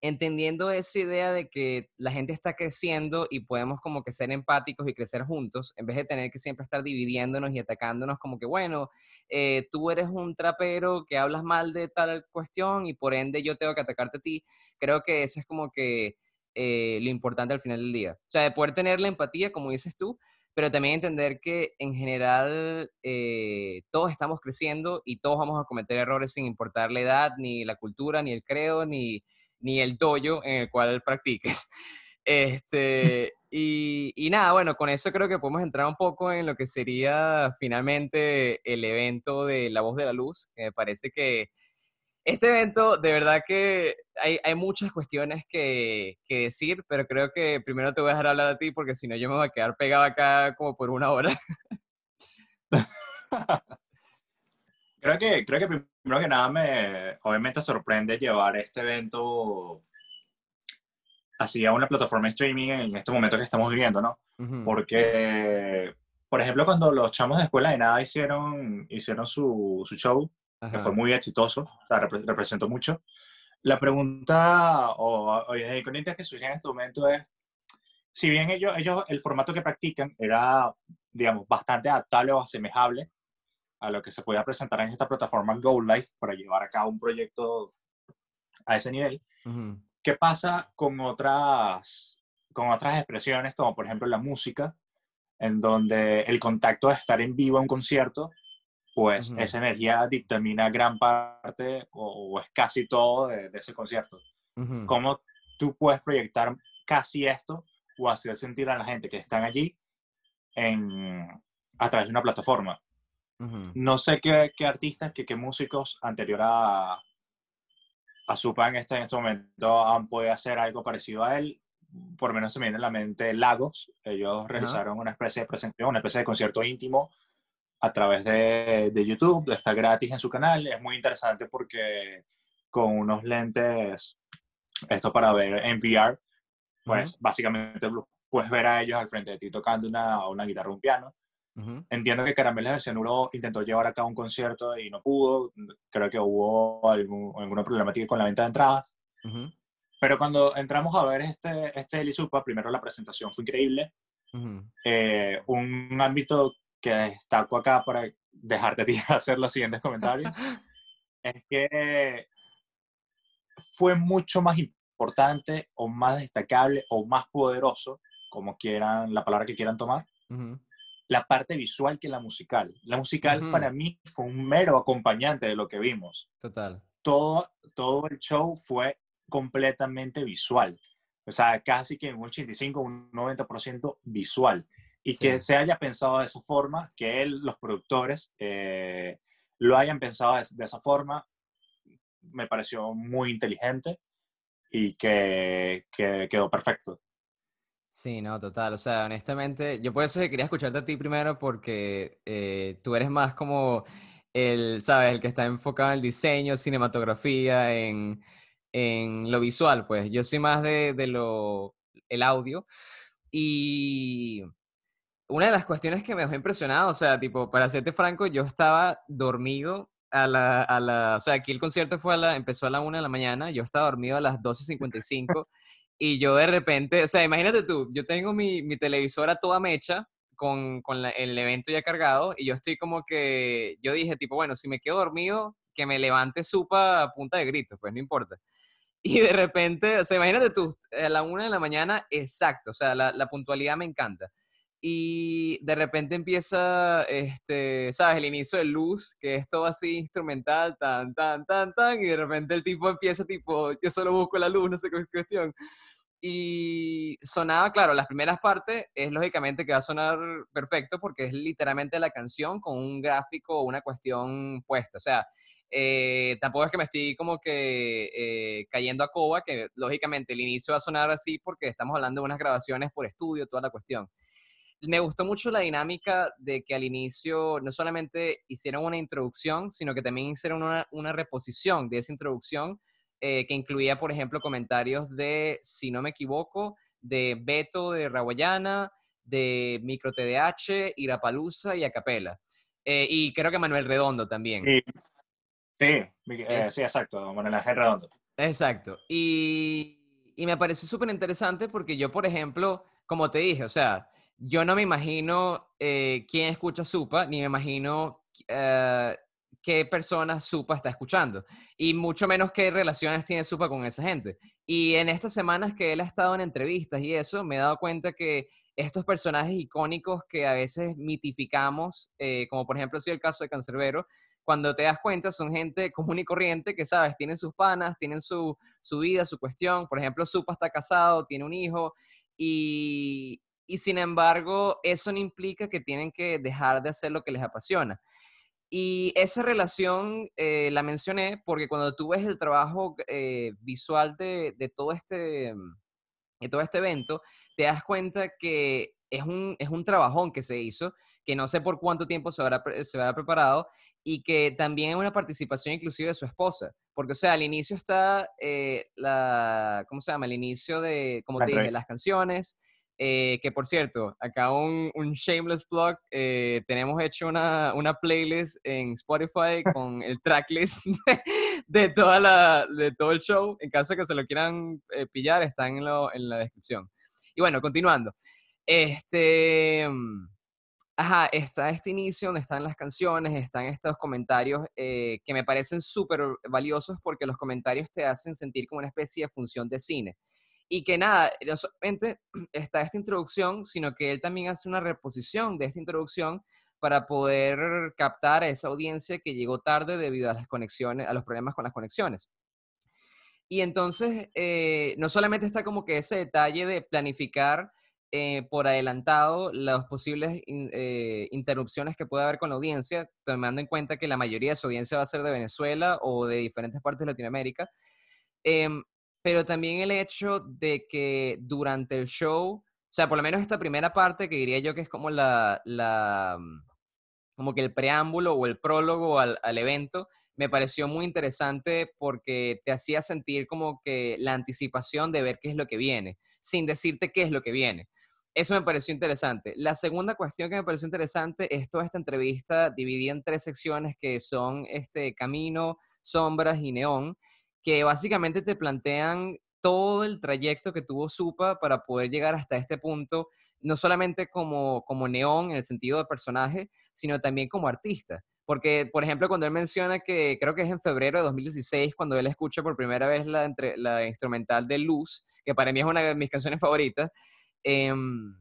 entendiendo esa idea de que la gente está creciendo y podemos como que ser empáticos y crecer juntos, en vez de tener que siempre estar dividiéndonos y atacándonos como que, bueno, eh, tú eres un trapero que hablas mal de tal cuestión y por ende yo tengo que atacarte a ti, creo que eso es como que eh, lo importante al final del día. O sea, de poder tener la empatía, como dices tú, pero también entender que en general eh, todos estamos creciendo y todos vamos a cometer errores sin importar la edad, ni la cultura, ni el credo, ni, ni el doyo en el cual practiques. Este, y, y, nada, bueno, con eso creo que podemos entrar un poco en lo que sería finalmente el evento de La Voz de la Luz, que me parece que este evento, de verdad que hay, hay muchas cuestiones que, que, decir, pero creo que primero te voy a dejar hablar a ti porque si no yo me voy a quedar pegado acá como por una hora.
creo, que, creo que primero que nada me obviamente sorprende llevar este evento así a una plataforma streaming en este momento que estamos viviendo, ¿no? Uh -huh. Porque, por ejemplo, cuando los chamos de escuela de nada hicieron, hicieron su, su show, Ajá. que fue muy exitoso, o sea, rep representó mucho. La pregunta o, o el inconveniente que surge en este momento es, si bien ellos, ellos, el formato que practican era, digamos, bastante adaptable o asemejable, a lo que se podía presentar en esta plataforma Go Life para llevar a cabo un proyecto a ese nivel. ¿Qué pasa con otras, con otras expresiones, como por ejemplo la música, en donde el contacto de estar en vivo a un concierto, pues esa energía dictamina gran parte o, es casi todo de, ese concierto. ¿Cómo tú puedes proyectar casi esto o hacer sentir a la gente que están allí en, a través de una plataforma? No sé qué, qué artistas, qué, qué músicos anterior a, a Supa en este, en este momento han podido hacer algo parecido a él. Por lo menos se me viene a la mente Lagos. Ellos realizaron una especie de presentación, una especie de concierto íntimo a través de, de, YouTube. Está gratis en su canal. Es muy interesante porque con unos lentes, esto para ver en VR, pues básicamente puedes ver a ellos al frente de ti tocando una, una guitarra o un piano Entiendo que Caramelas del Cianuro intentó llevar a cabo un concierto y no pudo. Creo que hubo algún, alguna problemática con la venta de entradas. Pero cuando entramos a ver este, este Elisupa, primero la presentación fue increíble. Eh, un ámbito que destaco acá para dejarte a ti hacer los siguientes comentarios es que fue mucho más importante o más destacable o más poderoso, como quieran, la palabra que quieran tomar, la parte visual que la musical. La musical para mí fue un mero acompañante de lo que vimos.
Total.
Todo, todo el show fue completamente visual. O sea, casi que un 85, un 90% visual. Y que se haya pensado de esa forma, que él, los productores eh, lo hayan pensado de, de, esa forma, me pareció muy inteligente y que, que quedó perfecto.
Sí, no, total. O sea, honestamente, yo por eso quería escucharte a ti primero porque eh, tú eres más como el, ¿sabes? El que está enfocado en el diseño, cinematografía, en, en lo visual, pues. Yo soy más de, de lo, el audio. Y una de las cuestiones que me dejó impresionado, o sea, tipo, para serte franco, yo estaba dormido a la, a la, o sea, aquí el concierto fue a la, empezó a la una de la mañana, yo estaba dormido a las 12.55 y yo de repente, o sea, imagínate tú, yo tengo mi, mi televisora toda mecha con, con el evento ya cargado y yo estoy como que, yo dije tipo, bueno, si me quedo dormido, que me levante supa a punta de gritos, pues no importa. Y de repente, o sea, imagínate tú, a la una de la mañana, exacto, o sea, la, la puntualidad me encanta. Y de repente empieza, este, ¿sabes? El inicio de luz, que es todo así instrumental, tan, tan, tan, tan, y de repente el tipo empieza tipo, yo solo busco la luz, no sé qué cuestión. Y sonaba, claro, las primeras partes es lógicamente que va a sonar perfecto porque es literalmente la canción con un gráfico o una cuestión puesta. O sea, eh, tampoco es que me estoy como que eh, cayendo a coba, que lógicamente el inicio va a sonar así porque estamos hablando de unas grabaciones por estudio, toda la cuestión. Me gustó mucho la dinámica de que al inicio no solamente hicieron una introducción, sino que también hicieron una, una reposición de esa introducción eh, que incluía, por ejemplo, comentarios de, si no me equivoco, de Beto de Raguayana, de Micro TDH, Irapalusa y Acapela. Eh, y creo que Manuel Redondo también.
Sí, eh, sí, exacto, Manuel Redondo.
Exacto. Y, y me pareció súper interesante porque yo, por ejemplo, como te dije, o sea, yo no me imagino quién escucha Supa, ni me imagino qué personas Supa está escuchando y mucho menos qué relaciones tiene Supa con esa gente. Y en estas semanas que él ha estado en entrevistas y eso, me he dado cuenta que estos personajes icónicos que a veces mitificamos, eh, como por ejemplo ha sido el caso de Cancerbero, cuando te das cuenta son gente común y corriente que, sabes, tienen sus panas, tienen su, su vida, su cuestión. Por ejemplo, Supa está casado, tiene un hijo y, y sin embargo eso no implica que tienen que dejar de hacer lo que les apasiona. Y esa relación eh, la mencioné porque cuando tú ves el trabajo eh, visual de, de, todo este, de todo este evento, te das cuenta que es un, es un trabajón que se hizo, que no sé por cuánto tiempo se habrá, se habrá preparado y que también es una participación inclusive de su esposa. Porque, o sea, al inicio está eh, la, ¿cómo se llama? El inicio de, como te dije, las canciones. Eh, que por cierto, acá un, un shameless plug, eh, tenemos hecho una, una, playlist en Spotify con el tracklist de, toda la, de todo el show. En caso de que se lo quieran eh, pillar, está en, lo, en, la descripción. Y bueno, continuando. Este, Ajá, está este inicio donde están las canciones, están estos comentarios eh, que me parecen súper valiosos porque los comentarios te hacen sentir como una especie de función de cine. Y que nada, no solamente está esta introducción, sino que él también hace una reposición de esta introducción para poder captar a esa audiencia que llegó tarde debido a las conexiones, a los problemas con las conexiones. Y entonces, eh, no solamente está como que ese detalle de planificar eh, por adelantado las posibles eh, interrupciones que puede haber con la audiencia, tomando en cuenta que la mayoría de su audiencia va a ser de Venezuela o de diferentes partes de Latinoamérica. Pero también el hecho de que durante el show, o sea, por lo menos esta primera parte que diría yo que es como la, la mm, como que el preámbulo o el prólogo al, al evento, me pareció muy interesante porque te hacía sentir como que la anticipación de ver qué es lo que viene, sin decirte qué es lo que viene. Eso me pareció interesante. La segunda cuestión que me pareció interesante es toda esta entrevista dividida en tres secciones que son este camino, sombras y neón, que básicamente te plantean todo el trayecto que tuvo Supa para poder llegar hasta este punto, no solamente como, como neón en el sentido de personaje, sino también como artista. Porque, por ejemplo, cuando él menciona que creo que es en febrero de 2016, cuando él escucha por primera vez la, entre, la instrumental de Luz, que para mí es una de mis canciones favoritas, Em,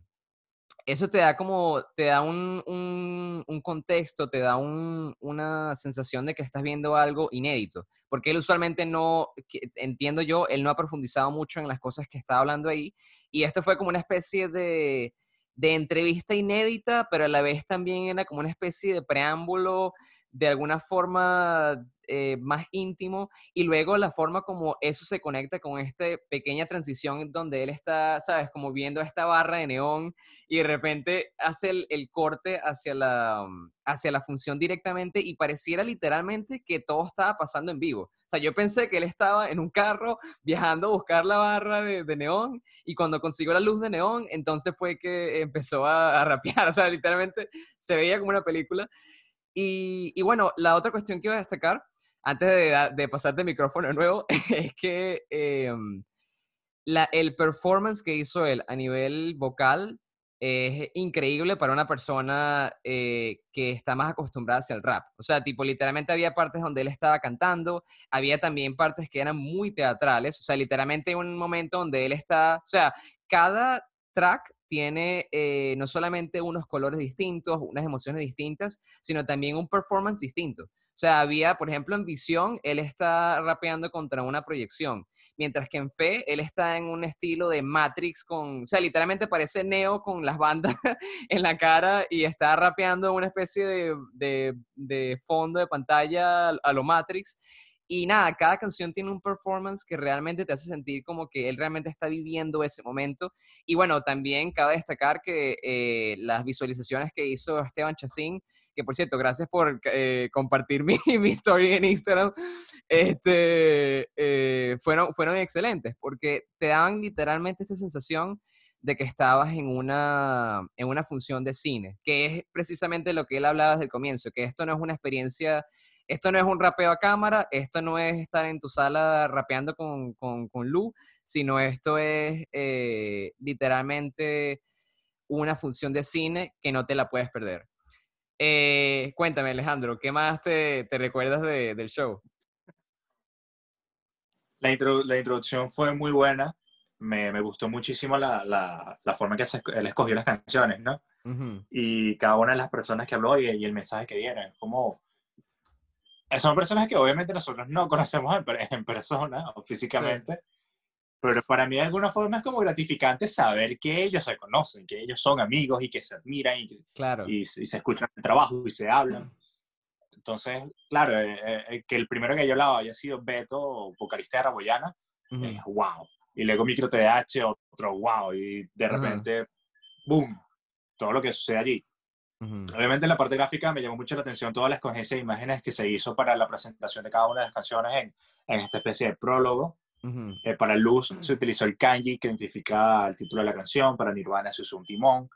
eso te da como, te da un, un, contexto, te da una sensación de que estás viendo algo inédito, porque él usualmente no, entiendo yo, él no ha profundizado mucho en las cosas que está hablando ahí, y esto fue como una especie de, de entrevista inédita, pero a la vez también era como una especie de preámbulo de alguna forma eh, más íntimo y luego la forma como eso se conecta con esta pequeña transición donde él está, sabes, como viendo esta barra de neón y de repente hace el, corte hacia la, mm, hacia la función directamente y pareciera literalmente que todo estaba pasando en vivo. O sea, yo pensé que él estaba en un carro viajando a buscar la barra de, neón y cuando consiguió la luz de neón, entonces fue que empezó a, a rapear. O sea, literalmente se veía como una película. Y, bueno, la otra cuestión que iba a destacar, antes de, de pasarte el micrófono nuevo, es que em, el performance que hizo él a nivel vocal es increíble para una persona eh, que está más acostumbrada hacia el rap. O sea, tipo, literalmente había partes donde él estaba cantando, había también partes que eran muy teatrales, o sea, literalmente un momento donde él está, o sea, cada track tiene eh, no solamente unos colores distintos, unas emociones distintas, sino también un performance distinto. O sea, había, por ejemplo, en Visión, él está rapeando contra una proyección, mientras que en Fe, él está en un estilo de Matrix con, o sea, literalmente parece Neo con las bandas en la cara y está rapeando una especie de, de fondo de pantalla a lo Matrix. Y nada, cada canción tiene un performance que realmente te hace sentir como que él realmente está viviendo ese momento. Y bueno, también cabe destacar que eh, las visualizaciones que hizo Esteban Chacín, que por cierto, gracias por eh, compartir mi, mi, story en Instagram, este, eh, fueron, fueron excelentes porque te daban literalmente esa sensación de que estabas en una, en una función de cine, que es precisamente lo que él hablaba desde el comienzo, que esto no es una experiencia esto no es un rapeo a cámara, esto no es estar en tu sala rapeando con, con, con Lu, sino esto es eh, literalmente una función de cine que no te la puedes perder. Eh, cuéntame, Alejandro, ¿qué más te, te recuerdas de, del show?
La, la, introducción fue muy buena. Me, me gustó muchísimo la, la, la, forma en que él escogió las canciones, ¿no? Y cada una de las personas que habló y, y el mensaje que dieron. Como son personas que obviamente nosotros no conocemos en, persona o físicamente, pero para mí de alguna forma es como gratificante saber que ellos se conocen, que ellos son amigos y que se admiran y,
claro.
y, se escuchan el trabajo y se hablan. Entonces, claro, eh, eh, que el primero que yo hablaba haya sido Beto, vocalista de Raboyana, es wow. Y luego Micro TDH, otro wow. Y de repente, boom, todo lo que sucede allí. Obviamente en la parte gráfica me llamó mucho la atención toda la escogencia de imágenes que se hizo para la presentación de cada una de las canciones en, en esta especie de prólogo. Eh, para Luz se utilizó el kanji que identifica el título de la canción, para Nirvana se usó un timón.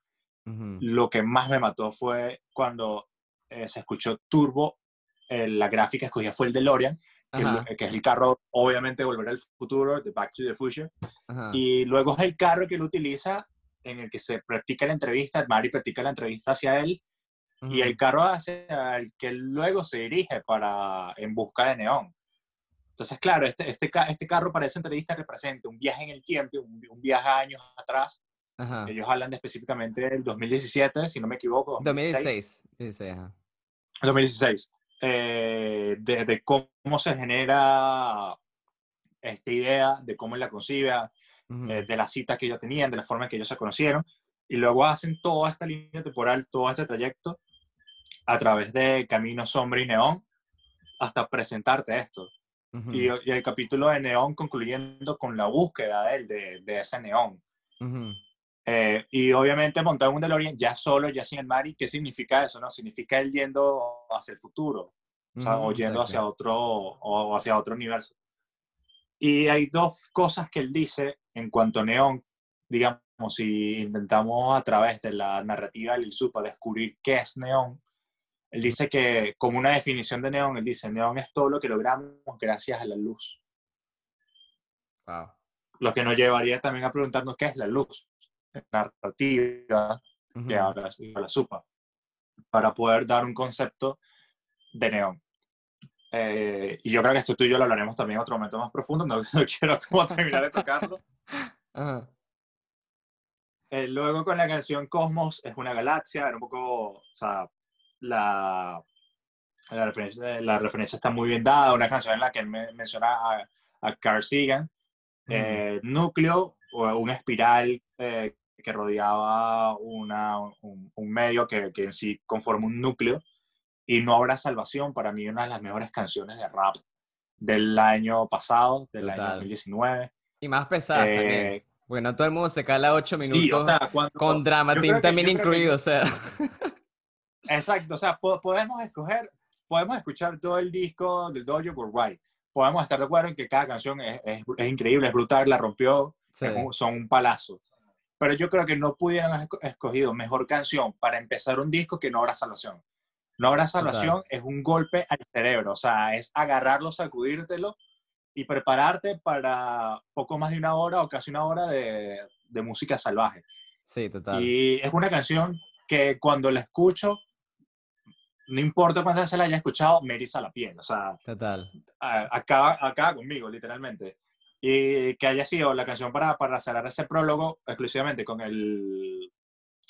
Lo que más me mató fue cuando eh, se escuchó Turbo, eh, la gráfica escogida fue el DeLorean, que, que, es el carro, obviamente, Volver al Futuro, de Back to the Future. Y luego es el carro que él utiliza en el que se practica la entrevista, Mari practica la entrevista hacia él y el carro hacia el que luego se dirige para en busca de Neón. Entonces, claro, este, este, este carro para esa entrevista representa un viaje en el tiempo, un, viaje a años atrás. Ellos hablan de específicamente del 2017, si no me equivoco.
2016. 2016,
2016. Eh, de, cómo se genera esta idea, de cómo la concibe, eh, de las citas que ellos tenían, de la forma en que ellos se conocieron, y luego hacen toda esta línea temporal, todo este trayecto, a través de Camino, Sombra y Neón, hasta presentarte esto. y, el capítulo de Neón concluyendo con la búsqueda de él, de, de ese Neón. Eh, y obviamente montar un DeLorean ya solo, ya sin el mar, ¿y qué significa eso? no Significa él yendo hacia el futuro, o, sea, o yendo hacia otro, o hacia otro universo. Y hay dos cosas que él dice en cuanto a Neón, digamos, si intentamos a través de la narrativa del Supa descubrir qué es Neón, él dice que, como una definición de neón, él dice, neón es todo lo que logramos gracias a la luz. Lo que nos llevaría también a preguntarnos qué es la luz, narrativa, que ahora la supa, para poder dar un concepto de neón. Eh, y yo creo que esto tú y yo lo hablaremos también en otro momento más profundo, no, quiero como terminar de tocarlo. Eh, luego con la canción Cosmos es una galaxia, era un poco, o sea, la, la, referencia, la referencia está muy bien dada, una canción en la que él menciona a, a Carl Sagan, eh, núcleo o una espiral eh, que rodeaba una, un, medio que, que, en sí conforma un núcleo y No habrá salvación, para mí una de las mejores canciones de rap del año pasado, del año 2019.
Y más pesada también. Eh, bueno, todo el mundo se cala ocho minutos con dramatín también incluido, o sea.
Exacto, o sea, podemos escoger, podemos escuchar todo el disco del Dojo Worldwide. Podemos estar de acuerdo en que cada canción es, es, increíble, es brutal, la rompió, son un palazo. Pero yo creo que no pudieran haber escogido mejor canción para empezar un disco que No Habrá Salvación. No Habrá Salvación es un golpe al cerebro, o sea, es agarrarlo, sacudírtelo y prepararte para poco más de una hora o casi una hora de, de música salvaje.
Sí, total.
Y es una canción que cuando la escucho no importa cuántas veces la haya escuchado, me eriza la piel. O sea,
Total.
acaba, acaba conmigo, literalmente. Y que haya sido la canción para, para cerrar ese prólogo exclusivamente con el,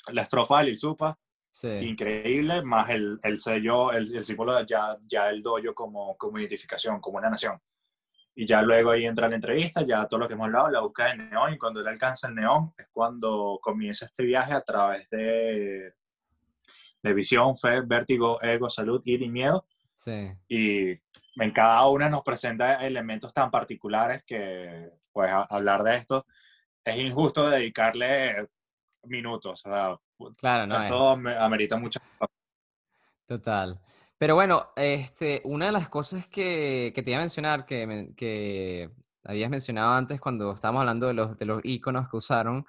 la estrofa del Supa. Sí. Increíble, más el, el sello, el, el, símbolo de ya, ya el doyo como, como identificación, como una nación. Y ya luego ahí entra la entrevista, ya todo lo que hemos hablado, la búsqueda de neón, y cuando él alcanza el neón es cuando comienza este viaje a través de, de visión, fe, vértigo, ego, salud, ira y miedo.
Sí.
Y en cada una nos presenta elementos tan particulares que, pues, hablar de esto es injusto dedicarle minutos. O sea,
claro, no.
Esto amerita mucho.
Total. Pero bueno, este, una de las cosas que, que te iba a mencionar, que, que habías mencionado antes cuando estábamos hablando de los, de los iconos que usaron,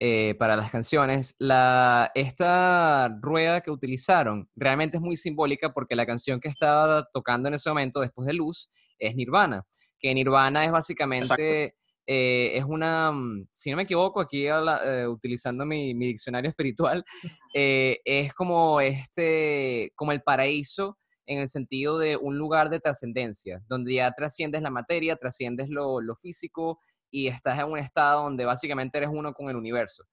eh, para las canciones, la, esta rueda que utilizaron realmente es muy simbólica porque la canción que estaba tocando en ese momento, después de Luz, es Nirvana, que Nirvana es básicamente, eh, es una, mm, si no me equivoco, aquí eh, utilizando mi, mi, diccionario espiritual, es como, este, como el paraíso en el sentido de un lugar de trascendencia, donde ya trasciendes la materia, trasciendes lo, lo físico, y estás en un estado donde básicamente eres uno con el universo.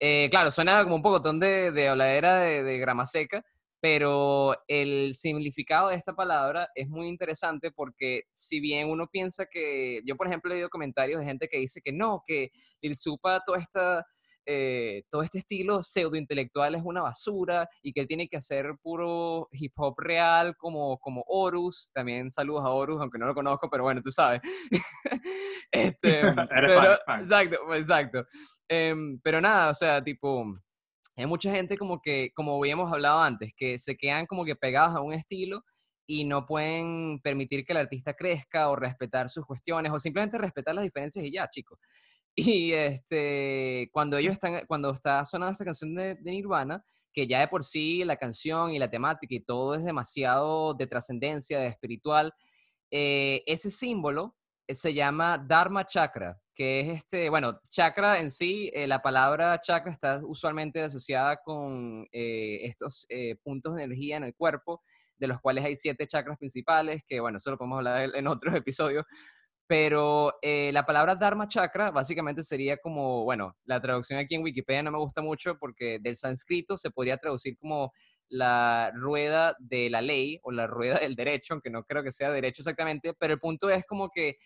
Eh, claro, suena como un poco de, de habladera de, de grama seca, pero el significado de esta palabra es muy interesante porque si bien uno piensa que, yo por ejemplo he leído comentarios de gente que dice que no, que el supa toda esta eh, todo este estilo pseudo-intelectual es una basura y que él tiene que hacer puro hip hop real como, como Horus. También saludos a Horus, aunque no lo conozco, pero bueno, tú sabes. este, Exacto, exacto. Em, pero nada, o sea, tipo, hay mucha gente como que, como habíamos hablado antes, que se quedan como que pegados a un estilo y no pueden permitir que el artista crezca o respetar sus cuestiones o simplemente respetar las diferencias y ya, chicos. Y este, cuando ellos están, cuando está sonando esta canción de, Nirvana, que ya de por sí la canción y la temática y todo es demasiado de trascendencia, de espiritual, eh, ese símbolo eh, se llama Dharma Chakra, que es este, bueno, chakra en sí, eh, la palabra chakra está usualmente asociada con eh, estos eh, puntos de energía en el cuerpo, de los cuales hay siete chakras principales, que bueno, eso lo podemos hablar en otros episodios, pero la palabra Dharma Chakra básicamente sería como, bueno, la traducción aquí en Wikipedia no me gusta mucho porque del sánscrito se podría traducir como la rueda de la ley o la rueda del derecho, aunque no creo que sea derecho exactamente, pero el punto es como que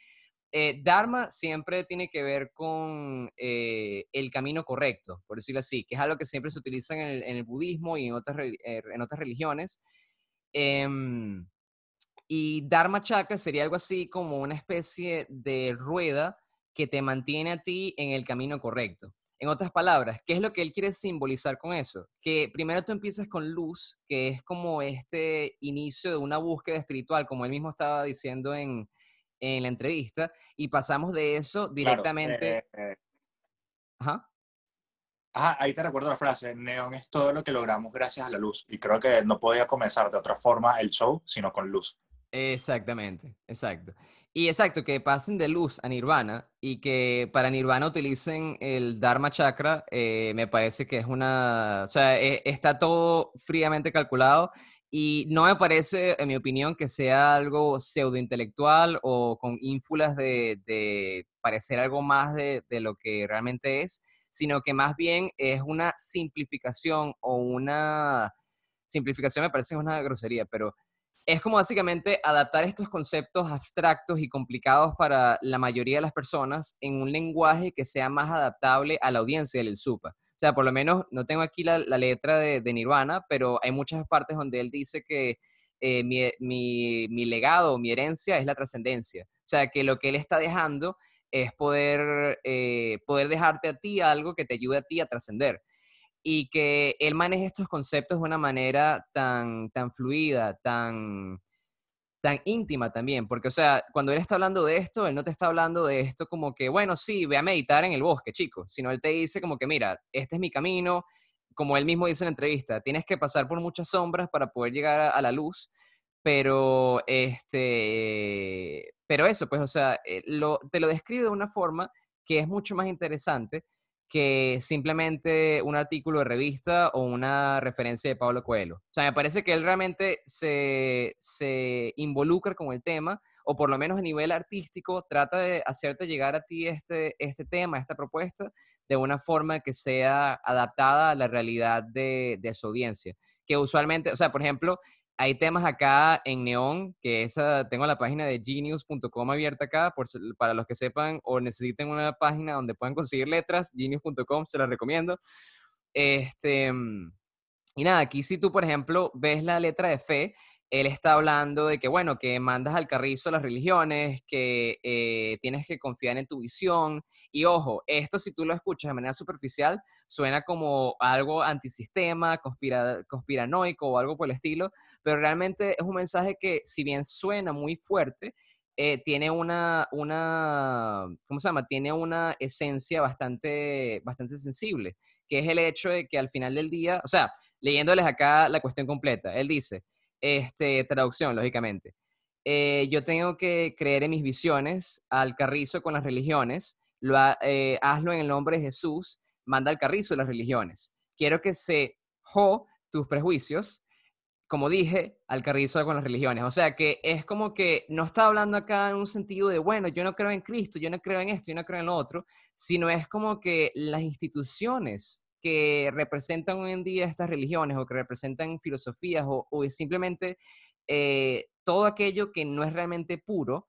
eh, Dharma siempre tiene que ver con eh, el camino correcto, por decirlo así, que es algo que siempre se utiliza en el, budismo y en otras, eh, religiones. Em, y Dharma Chakra sería algo así como una especie de rueda que te mantiene a ti en el camino correcto. En otras palabras, ¿qué es lo que él quiere simbolizar con eso? Que primero tú empiezas con luz, que es como este inicio de una búsqueda espiritual, como él mismo estaba diciendo en, la entrevista, y pasamos de eso directamente...
Eh, eh. Ajá. Ah, ahí te recuerdo la frase, Neon es todo lo que logramos gracias a la luz. Y creo que no podía comenzar de otra forma el show, sino con luz.
Exactamente, exacto. Y exacto, que pasen de luz a nirvana y que para nirvana utilicen el Dharma Chakra, eh, me parece que es una, o sea, e, está todo fríamente calculado y no me parece, en mi opinión, que sea algo pseudointelectual o con ínfulas de, parecer algo más de, de lo que realmente es, sino que más bien es una simplificación o una, simplificación me parece una grosería, pero es como básicamente adaptar estos conceptos abstractos y complicados para la mayoría de las personas en un lenguaje que sea más adaptable a la audiencia del SUPA. Sea, por lo menos no tengo aquí la, letra de, Nirvana, pero hay muchas partes donde él dice que eh, mi, legado, mi herencia es la trascendencia. O sea, que lo que él está dejando es poder, eh, poder dejarte a ti algo que te ayude a ti a trascender y que él maneje estos conceptos de una manera tan, tan fluida, tan, tan íntima también, porque, o sea, cuando él está hablando de esto, él no te está hablando de esto como que, bueno, sí, ve a meditar en el bosque, chico, sino él te dice como que, mira, este es mi camino, como él mismo dice en la entrevista, tienes que pasar por muchas sombras para poder llegar a, la luz, pero, este, pero eso, pues, o sea, eh, lo, te lo describe de una forma que es mucho más interesante que simplemente un artículo de revista o una referencia de Pablo Coelho. O sea, me parece que él realmente se, se involucra con el tema, o por lo menos a nivel artístico, trata de hacerte llegar a ti este, este tema, esta propuesta, de una forma que sea adaptada a la realidad de, de su audiencia. Que usualmente, o sea, por ejemplo, hay temas acá en Neon, que esa, tengo la página de genius.com abierta acá, por, para los que sepan o necesiten una página donde puedan conseguir letras, genius.com, se las recomiendo. Este, y nada, aquí si tú, por ejemplo, ves la letra de fe, él está hablando de que, bueno, que mandas al carrizo las religiones, que eh, tienes que confiar en tu visión. Y ojo, esto si tú lo escuchas de manera superficial, suena como algo antisistema, conspiranoico o algo por el estilo, pero realmente es un mensaje que, si bien suena muy fuerte, eh, tiene una, una, ¿cómo se llama? Tiene una esencia bastante, bastante sensible, que es el hecho de que al final del día, o sea, leyéndoles acá la cuestión completa, él dice, este, traducción, lógicamente. Eh, yo tengo que creer en mis visiones, al carrizo con las religiones, lo eh, hazlo en el nombre de Jesús, manda al carrizo las religiones. Quiero que se jo tus prejuicios, como dije, al carrizo con las religiones. O sea que es como que no está hablando acá en un sentido de, bueno, yo no creo en Cristo, yo no creo en esto, yo no creo en lo otro, sino es como que las instituciones que representan hoy en día estas religiones o que representan filosofías o, simplemente eh, todo aquello que no es realmente puro,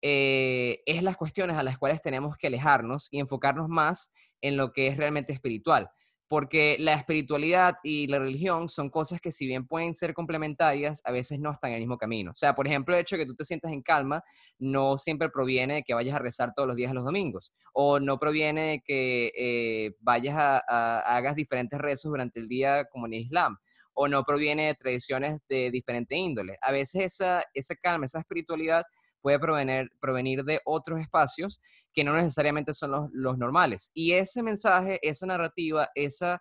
eh, es las cuestiones a las cuales tenemos que alejarnos y enfocarnos más en lo que es realmente espiritual porque la espiritualidad y la religión son cosas que si bien pueden ser complementarias, a veces no están en el mismo camino. O sea, por ejemplo, el hecho de que tú te sientas en calma no siempre proviene de que vayas a rezar todos los días a los domingos, o no proviene de que eh, vayas a, hagas diferentes rezos durante el día como en Islam, o no proviene de tradiciones de diferente índole. A veces esa, esa calma, esa espiritualidad puede provenir, provenir de otros espacios que no necesariamente son los, normales. Y ese mensaje, esa narrativa, esa,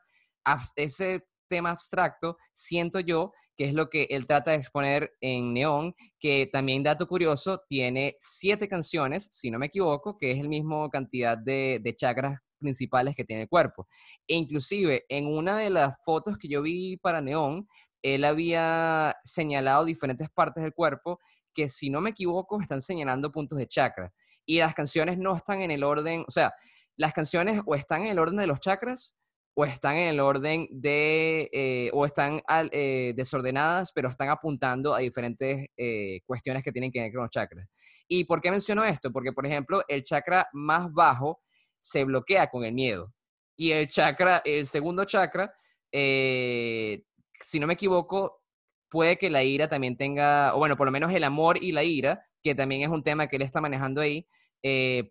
ese tema abstracto, siento yo que es lo que él trata de exponer en Neón, que también, dato curioso, tiene siete canciones, si no me equivoco, que es el mismo cantidad de, de chakras principales que tiene el cuerpo. E inclusive, en una de las fotos que yo vi para Neón, él había señalado diferentes partes del cuerpo que, si no me equivoco, están señalando puntos de chakra. Y las canciones no están en el orden, o sea, las canciones o están en el orden de los chakras o están en el orden de, eh, o están eh, desordenadas, pero están apuntando a diferentes eh, cuestiones que tienen que ver con los chakras. ¿Y por qué menciono esto? Porque, por ejemplo, el chakra más bajo se bloquea con el miedo. Y el chakra, el segundo chakra, si no me equivoco, puede que la ira también tenga, o bueno, por lo menos el amor y la ira, que también es un tema que él está manejando ahí,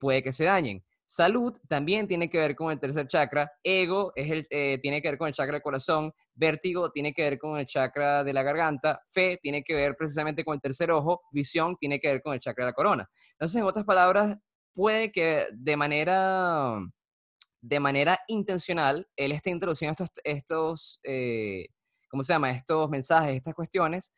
puede que se dañen. Salud también tiene que ver con el tercer chakra. Ego es el, eh, tiene que ver con el chakra del corazón. Vértigo tiene que ver con el chakra de la garganta. Fe tiene que ver precisamente con el tercer ojo. Visión tiene que ver con el chakra de la corona. Entonces, en otras palabras, puede que de manera, de manera intencional él esté introduciendo estos, estos eh, ¿cómo se llama? Estos mensajes, estas cuestiones,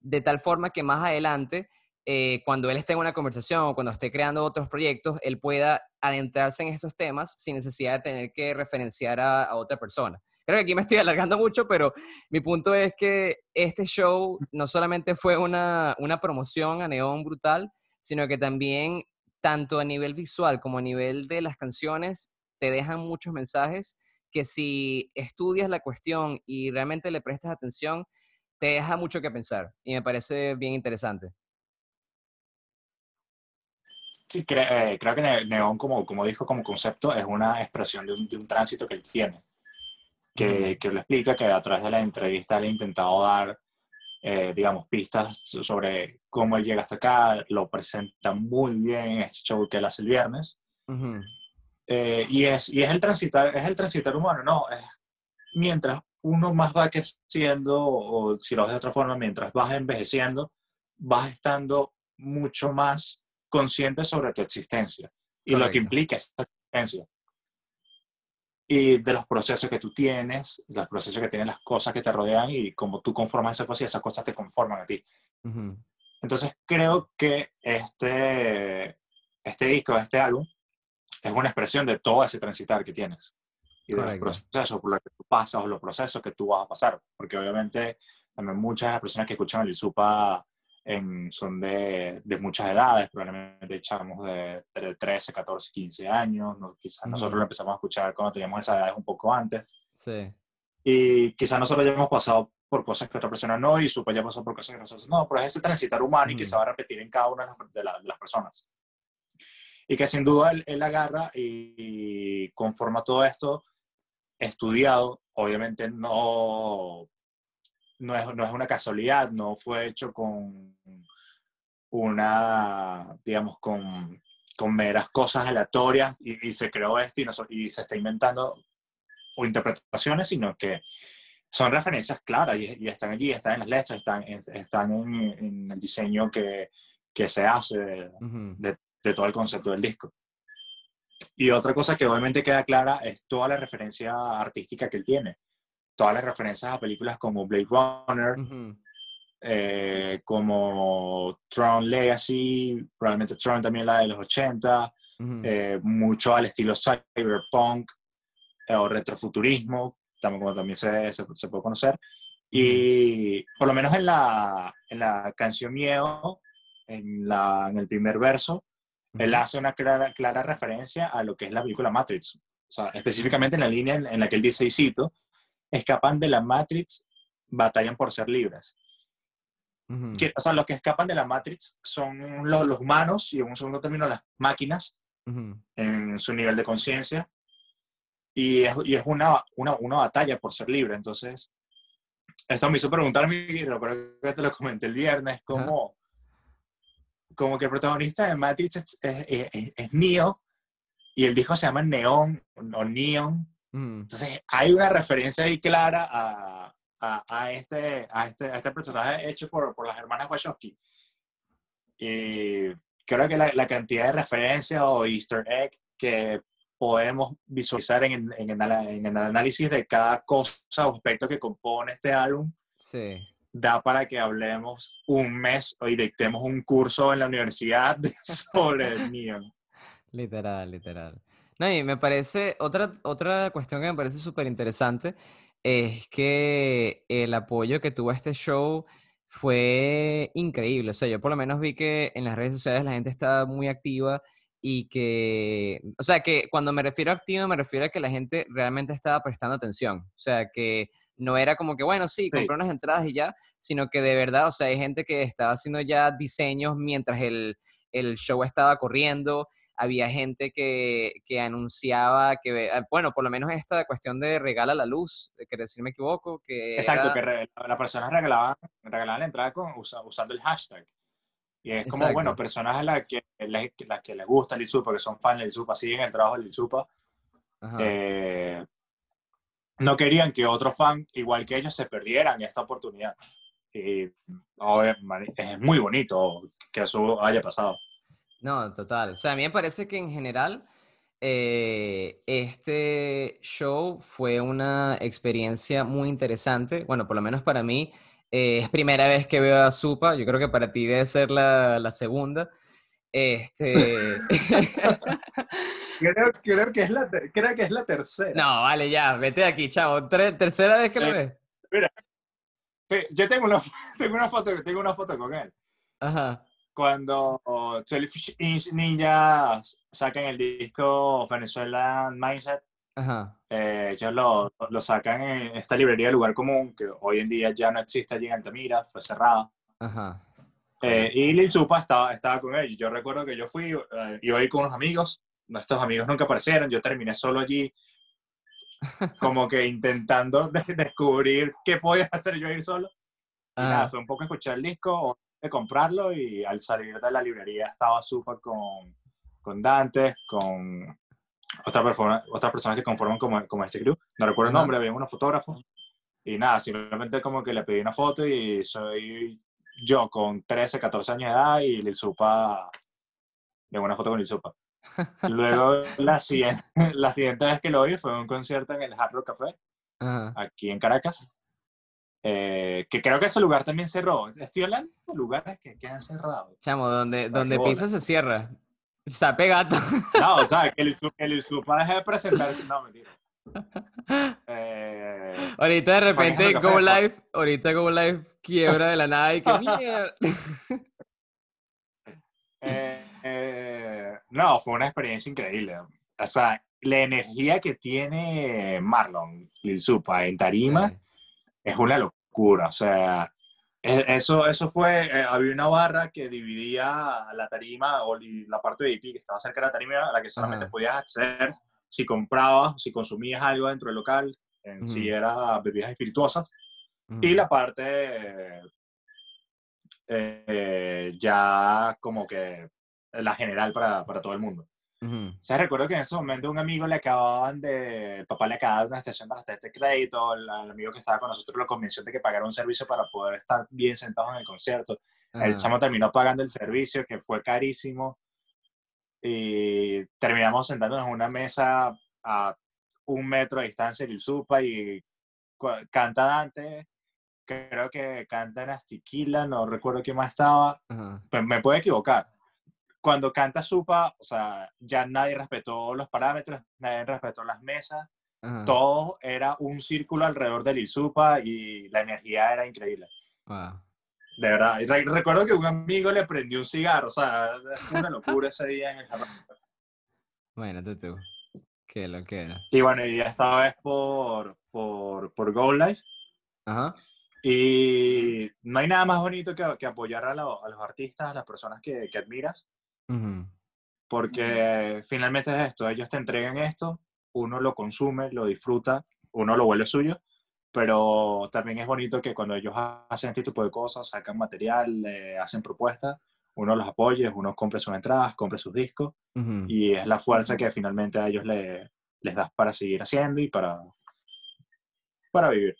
de tal forma que más adelante eh, cuando él esté en una conversación o cuando esté creando otros proyectos, él pueda adentrarse en esos temas sin necesidad de tener que referenciar a, otra persona. Creo que aquí me estoy alargando mucho, pero mi punto es que este show no solamente fue una, una promoción a Neón brutal, sino que también, tanto a nivel visual como a nivel de las canciones, te dejan muchos mensajes que si estudias la cuestión y realmente le prestas atención, te deja mucho que pensar y me parece bien interesante.
Sí, eh, creo que Neón, como, como dijo, como concepto, es una expresión de un, de un tránsito que él tiene, que, que, lo explica, que a través de la entrevista le ha intentado dar, eh, digamos, pistas sobre cómo él llega hasta acá, lo presenta muy bien en este show que él hace el viernes. Eh, y, es, y es, el transitar, es el transitar humano, ¿no? Es, mientras uno más va creciendo, o si lo ves de otra forma, mientras vas envejeciendo, vas estando mucho más consciente sobre tu existencia y lo que implica esa existencia. Y de los procesos que tú tienes, los procesos que tienen las cosas que te rodean y como tú conformas esa cosa y esas cosas te conforman a ti. Entonces creo que este, este disco, este álbum, es una expresión de todo ese transitar que tienes y de los procesos por los que tú pasas o los procesos que tú vas a pasar. Porque obviamente también muchas personas que escuchan el SUPA son de, de, muchas edades, probablemente echamos de, de, 13, 14, 15 años, quizás nosotros lo empezamos a escuchar cuando teníamos esas edades un poco antes.
Sí.
Y quizás nosotros ya hemos pasado por cosas que otra persona no, y Supa ya pasó por cosas que nosotros no, pero es ese transitar humano y que se va a repetir en cada una de las, de las personas. Y que sin duda él, él agarra y, conforma todo esto estudiado, obviamente no no es, no es una casualidad, no fue hecho con una, digamos, con, con meras cosas aleatorias y, se creó esto y, no, y, se está inventando o interpretaciones, sino que son referencias claras y, están allí, están en las letras, están, están en, el diseño que, que se hace de, de, todo el concepto del disco. Y otra cosa que obviamente queda clara es toda la referencia artística que él tiene todas las referencias a películas como Blade Runner, eh, como Tron Legacy, probablemente Tron también la de los 80, eh, mucho al estilo cyberpunk eh, o retrofuturismo, también, como también se, se, puede conocer. Y por lo menos en la, en la canción Miedo, en, la, en el primer verso, él hace una clara, clara, referencia a lo que es la película Matrix. O sea, específicamente en la línea en, en la que él dice, y cito, escapan de la Matrix batallan por ser libres. o sea, los que escapan de la Matrix son los, humanos y en un segundo término las máquinas en su nivel de conciencia. Y es, y es una, una, una, batalla por ser libre. Entonces, esto me hizo preguntarme, pero creo que te lo comenté el viernes, como, como que el protagonista de Matrix es, es, es, Neo y el disco se llama Neon o Neon Mm. Entonces, hay una referencia ahí clara a, a, este, a, este, a este personaje hecho por, por las hermanas Wachowski. Y creo que la, la, cantidad de referencias o easter egg que podemos visualizar en, en, en, el análisis de cada cosa o aspecto que compone este álbum,
sí.
Da para que hablemos un mes y dictemos un curso en la universidad sobre el Neon.
Literal, literal. No, y me parece, otra, otra cuestión que me parece súper interesante es que el apoyo que tuvo este show fue increíble. O sea, yo por lo menos vi que en las redes sociales la gente estaba muy activa y que, o sea, que cuando me refiero a activo me refiero a que la gente realmente estaba prestando atención. O sea, que no era como que, bueno, sí, compré unas entradas y ya, sino que de verdad, o sea, hay gente que estaba haciendo ya diseños mientras el, el show estaba corriendo había gente que, que, anunciaba que, ah, bueno, por lo menos esta cuestión de regala la luz, que si no me equivoco, que...
Exacto, que las personas regalaban, regalaban la entrada con, usando el hashtag. Y es como, bueno, personas a las que, las, que les gusta el Izupa, que son fans del Izupa, siguen el trabajo del Izupa, eh, no querían que otro fan, igual que ellos, se perdieran esta oportunidad. Y es muy bonito que eso haya pasado.
No, total. O sea, a mí me parece que en general eh, este show fue una experiencia muy interesante. Bueno, por lo menos para mí eh, es primera vez que veo a Supa. Yo creo que para ti debe ser la, la segunda. Este...
creo, que es la creo que es la tercera.
No, vale, ya, vete de aquí, chavo. tercera vez que lo eh, ves.
Mira, sí, yo tengo una, tengo una foto, tengo una foto con él.
Ajá
cuando Jellyfish Ninja sacan el disco Venezuela Mindset, eh, ellos lo, lo, sacan en esta librería de lugar común, que hoy en día ya no existe allí en Altamira, fue cerrada. Eh, y Lil Supa estaba, estaba con ellos. Yo recuerdo que yo fui, eh, iba a ir con unos amigos, nuestros amigos nunca aparecieron, yo terminé solo allí, como que intentando descubrir qué podía hacer yo ir solo. Y nada, fue un poco escuchar el disco, de comprarlo y al salir de la librería estaba súper con, con Dante, con otra persona, otras personas que conforman como, como este crew. No recuerdo el nombre, había unos fotógrafos. Y nada, simplemente como que le pedí una foto y soy yo con 13, 14 años de edad y Lil Supa, de una foto con Lil Supa. Luego, la siguiente, la siguiente vez que lo vi fue un concierto en el Hard Rock Café, aquí en Caracas. Eh, que creo que ese lugar también cerró. Estoy hablando de lugares que quedan cerrados.
Chamo, donde, donde pisa se cierra. Está pegado.
No, o sea, que el, el de presentarse. No, mentira.
Eh, ahorita de repente Go Live, ahorita Go Live quiebra de la nada y que mierda.
Eh, no, fue una experiencia increíble. O sea, la energía que tiene Marlon el Supa en Tarima es una locura. O sea, e, eso, eso fue, eh, había una barra que dividía la tarima o la parte de IP que estaba cerca de la tarima a la que solamente podías acceder si comprabas, si consumías algo dentro del local, en si era bebidas espirituosas, y la parte eh, ya como que la general para, para todo el mundo. O sea, recuerdo que en ese momento un amigo le acababan de, el papá le acababa de una estación para este crédito, el, amigo que estaba con nosotros lo convenció de que pagara un servicio para poder estar bien sentados en el concierto. El chamo terminó pagando el servicio, que fue carísimo, y terminamos sentándonos en una mesa a un metro de distancia del Supa y canta Dante, creo que canta en Astiquila, no recuerdo quién más estaba, pues me puedo equivocar. Cuando canta Supa, o sea, ya nadie respetó los parámetros, nadie respetó las mesas, todo era un círculo alrededor del Supa y la energía era increíble. De verdad. Y recuerdo que un amigo le prendió un cigarro, o sea, fue una locura ese día en el jardín.
Bueno, tú, qué lo que era.
Y bueno, y esta vez por, por, por Gold Life.
Ajá.
Y no hay nada más bonito que, que apoyar a, a, los artistas, a las personas que, que admiras, porque finalmente es esto, ellos te entregan esto, uno lo consume, lo disfruta, uno lo vuelve suyo, pero también es bonito que cuando ellos hacen este tipo de cosas, sacan material, hacen propuestas, uno los apoye, uno compre sus entradas, compre sus discos, y es la fuerza que finalmente a ellos les das para seguir haciendo y para, para vivir.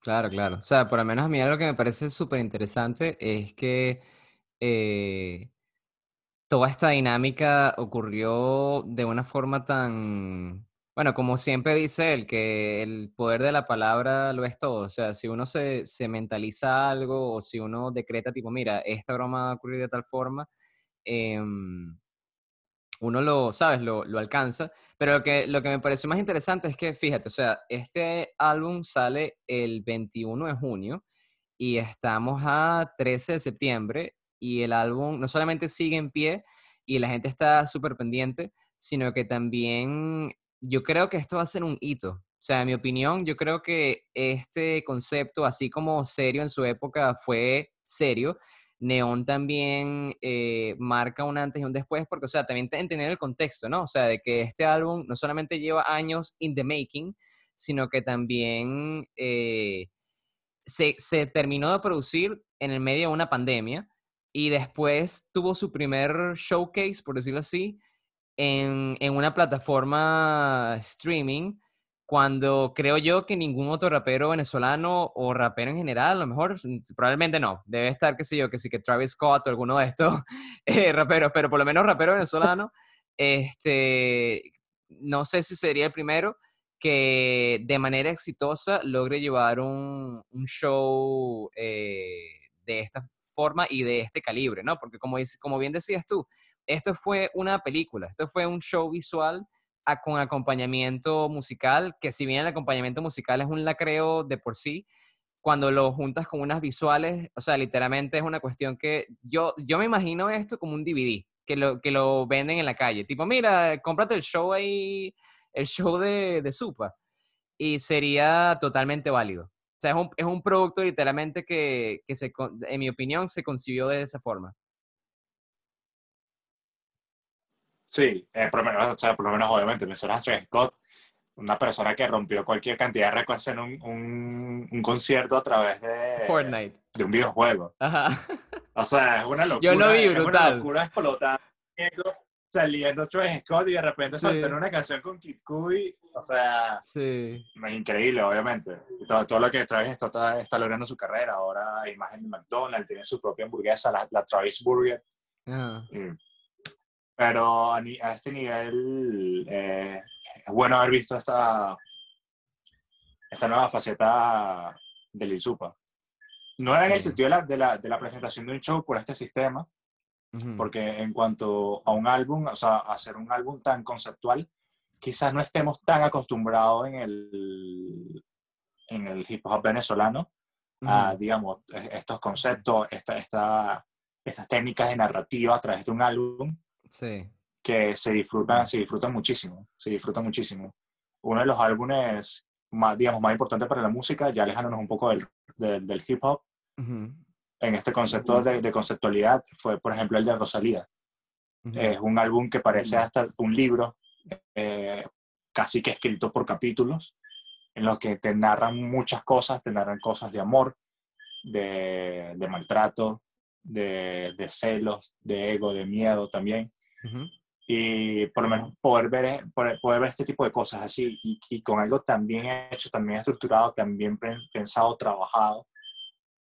Claro, claro. O sea, por lo menos a mí algo que me parece súper interesante es que eh, toda esta dinámica ocurrió de una forma tan, bueno, como siempre dice él, que el poder de la palabra lo es todo. O sea, si uno se, se mentaliza algo o si uno decreta tipo, mira, esta broma va a ocurrir de tal forma, em, uno lo, ¿sabes? Lo, lo, alcanza. Pero lo que, lo que me pareció más interesante es que, fíjate, o sea, este álbum sale el 21 de junio y estamos a 13 de septiembre y el álbum no solamente sigue en pie y la gente está súper pendiente, sino que también yo creo que esto va a ser un hito. O sea, en mi opinión, yo creo que este concepto, así como serio en su época fue serio, Neon también eh, marca un antes y un después, porque, o sea, también entender el contexto, ¿no? O sea, de que este álbum no solamente lleva años in the making, sino que también eh, se, terminó de producir en el medio de una pandemia y después tuvo su primer showcase, por decirlo así, en, en una plataforma streaming cuando creo yo que ningún otro rapero venezolano o rapero en general, a lo mejor, probablemente no, debe estar, qué sé yo, que sí que Travis Scott o alguno de estos eh, raperos, pero por lo menos rapero venezolano, este, no sé si sería el primero que de manera exitosa logre llevar un, un show eh, de esta forma y de este calibre, ¿no? Porque como, como bien decías tú, esto fue una película, esto fue un show visual con acompañamiento musical, que si bien el acompañamiento musical es un lacreo de por sí, cuando lo juntas con unas visuales, o sea, literalmente es una cuestión que yo, yo me imagino esto como un DVD, que lo, que lo venden en la calle. Tipo, mira, cómprate el show ahí, el show de, de Supa. Y sería totalmente válido. O sea, es un, es un producto literalmente que, que se, en mi opinión, se concibió de esa forma.
Sí, eh, por, lo menos, o sea, por lo menos, obviamente, mencionas a Travis Scott, una persona que rompió cualquier cantidad de récords en un, un, un, concierto a través de,
Fortnite.
de un videojuego. Ajá. O sea, es una locura.
Yo lo vi brutal. Es
una locura explotando, saliendo Travis Scott y de repente sí. una canción con Kid Cudi. O sea,
sí.
es increíble, obviamente. Todo, todo, lo que Travis Scott está, está, logrando en su carrera. Ahora imagen de McDonald's, tiene su propia hamburguesa, la, la Travis Burger.
Uh
pero a, a este nivel eh, es bueno haber visto esta, esta nueva faceta del Insupa. No era en el sentido de la, de, la, de la, presentación de un show por este sistema, uh -huh. porque en cuanto a un álbum, o sea, hacer un álbum tan conceptual, quizás no estemos tan acostumbrados en el, en el hip hop venezolano uh -huh. a, digamos, estos conceptos, esta, esta, estas técnicas de narrativa a través de un álbum
Sí.
Que se disfrutan, se disfrutan muchísimo, se disfrutan muchísimo. Uno de los álbumes más, digamos, más importantes para la música, ya alejándonos un poco del, del, del hip hop, uh -huh. en este concepto de, de, conceptualidad, fue, por ejemplo, el de Rosalía. Uh -huh. Es un álbum que parece hasta un libro, eh, casi que escrito por capítulos, en los que te narran muchas cosas, te narran cosas de amor, de, de maltrato, de, de, celos, de ego, de miedo también. Uh -huh. Y por lo menos poder ver, poder, poder, ver este tipo de cosas así y, y, con algo también hecho, también estructurado, también pensado, trabajado,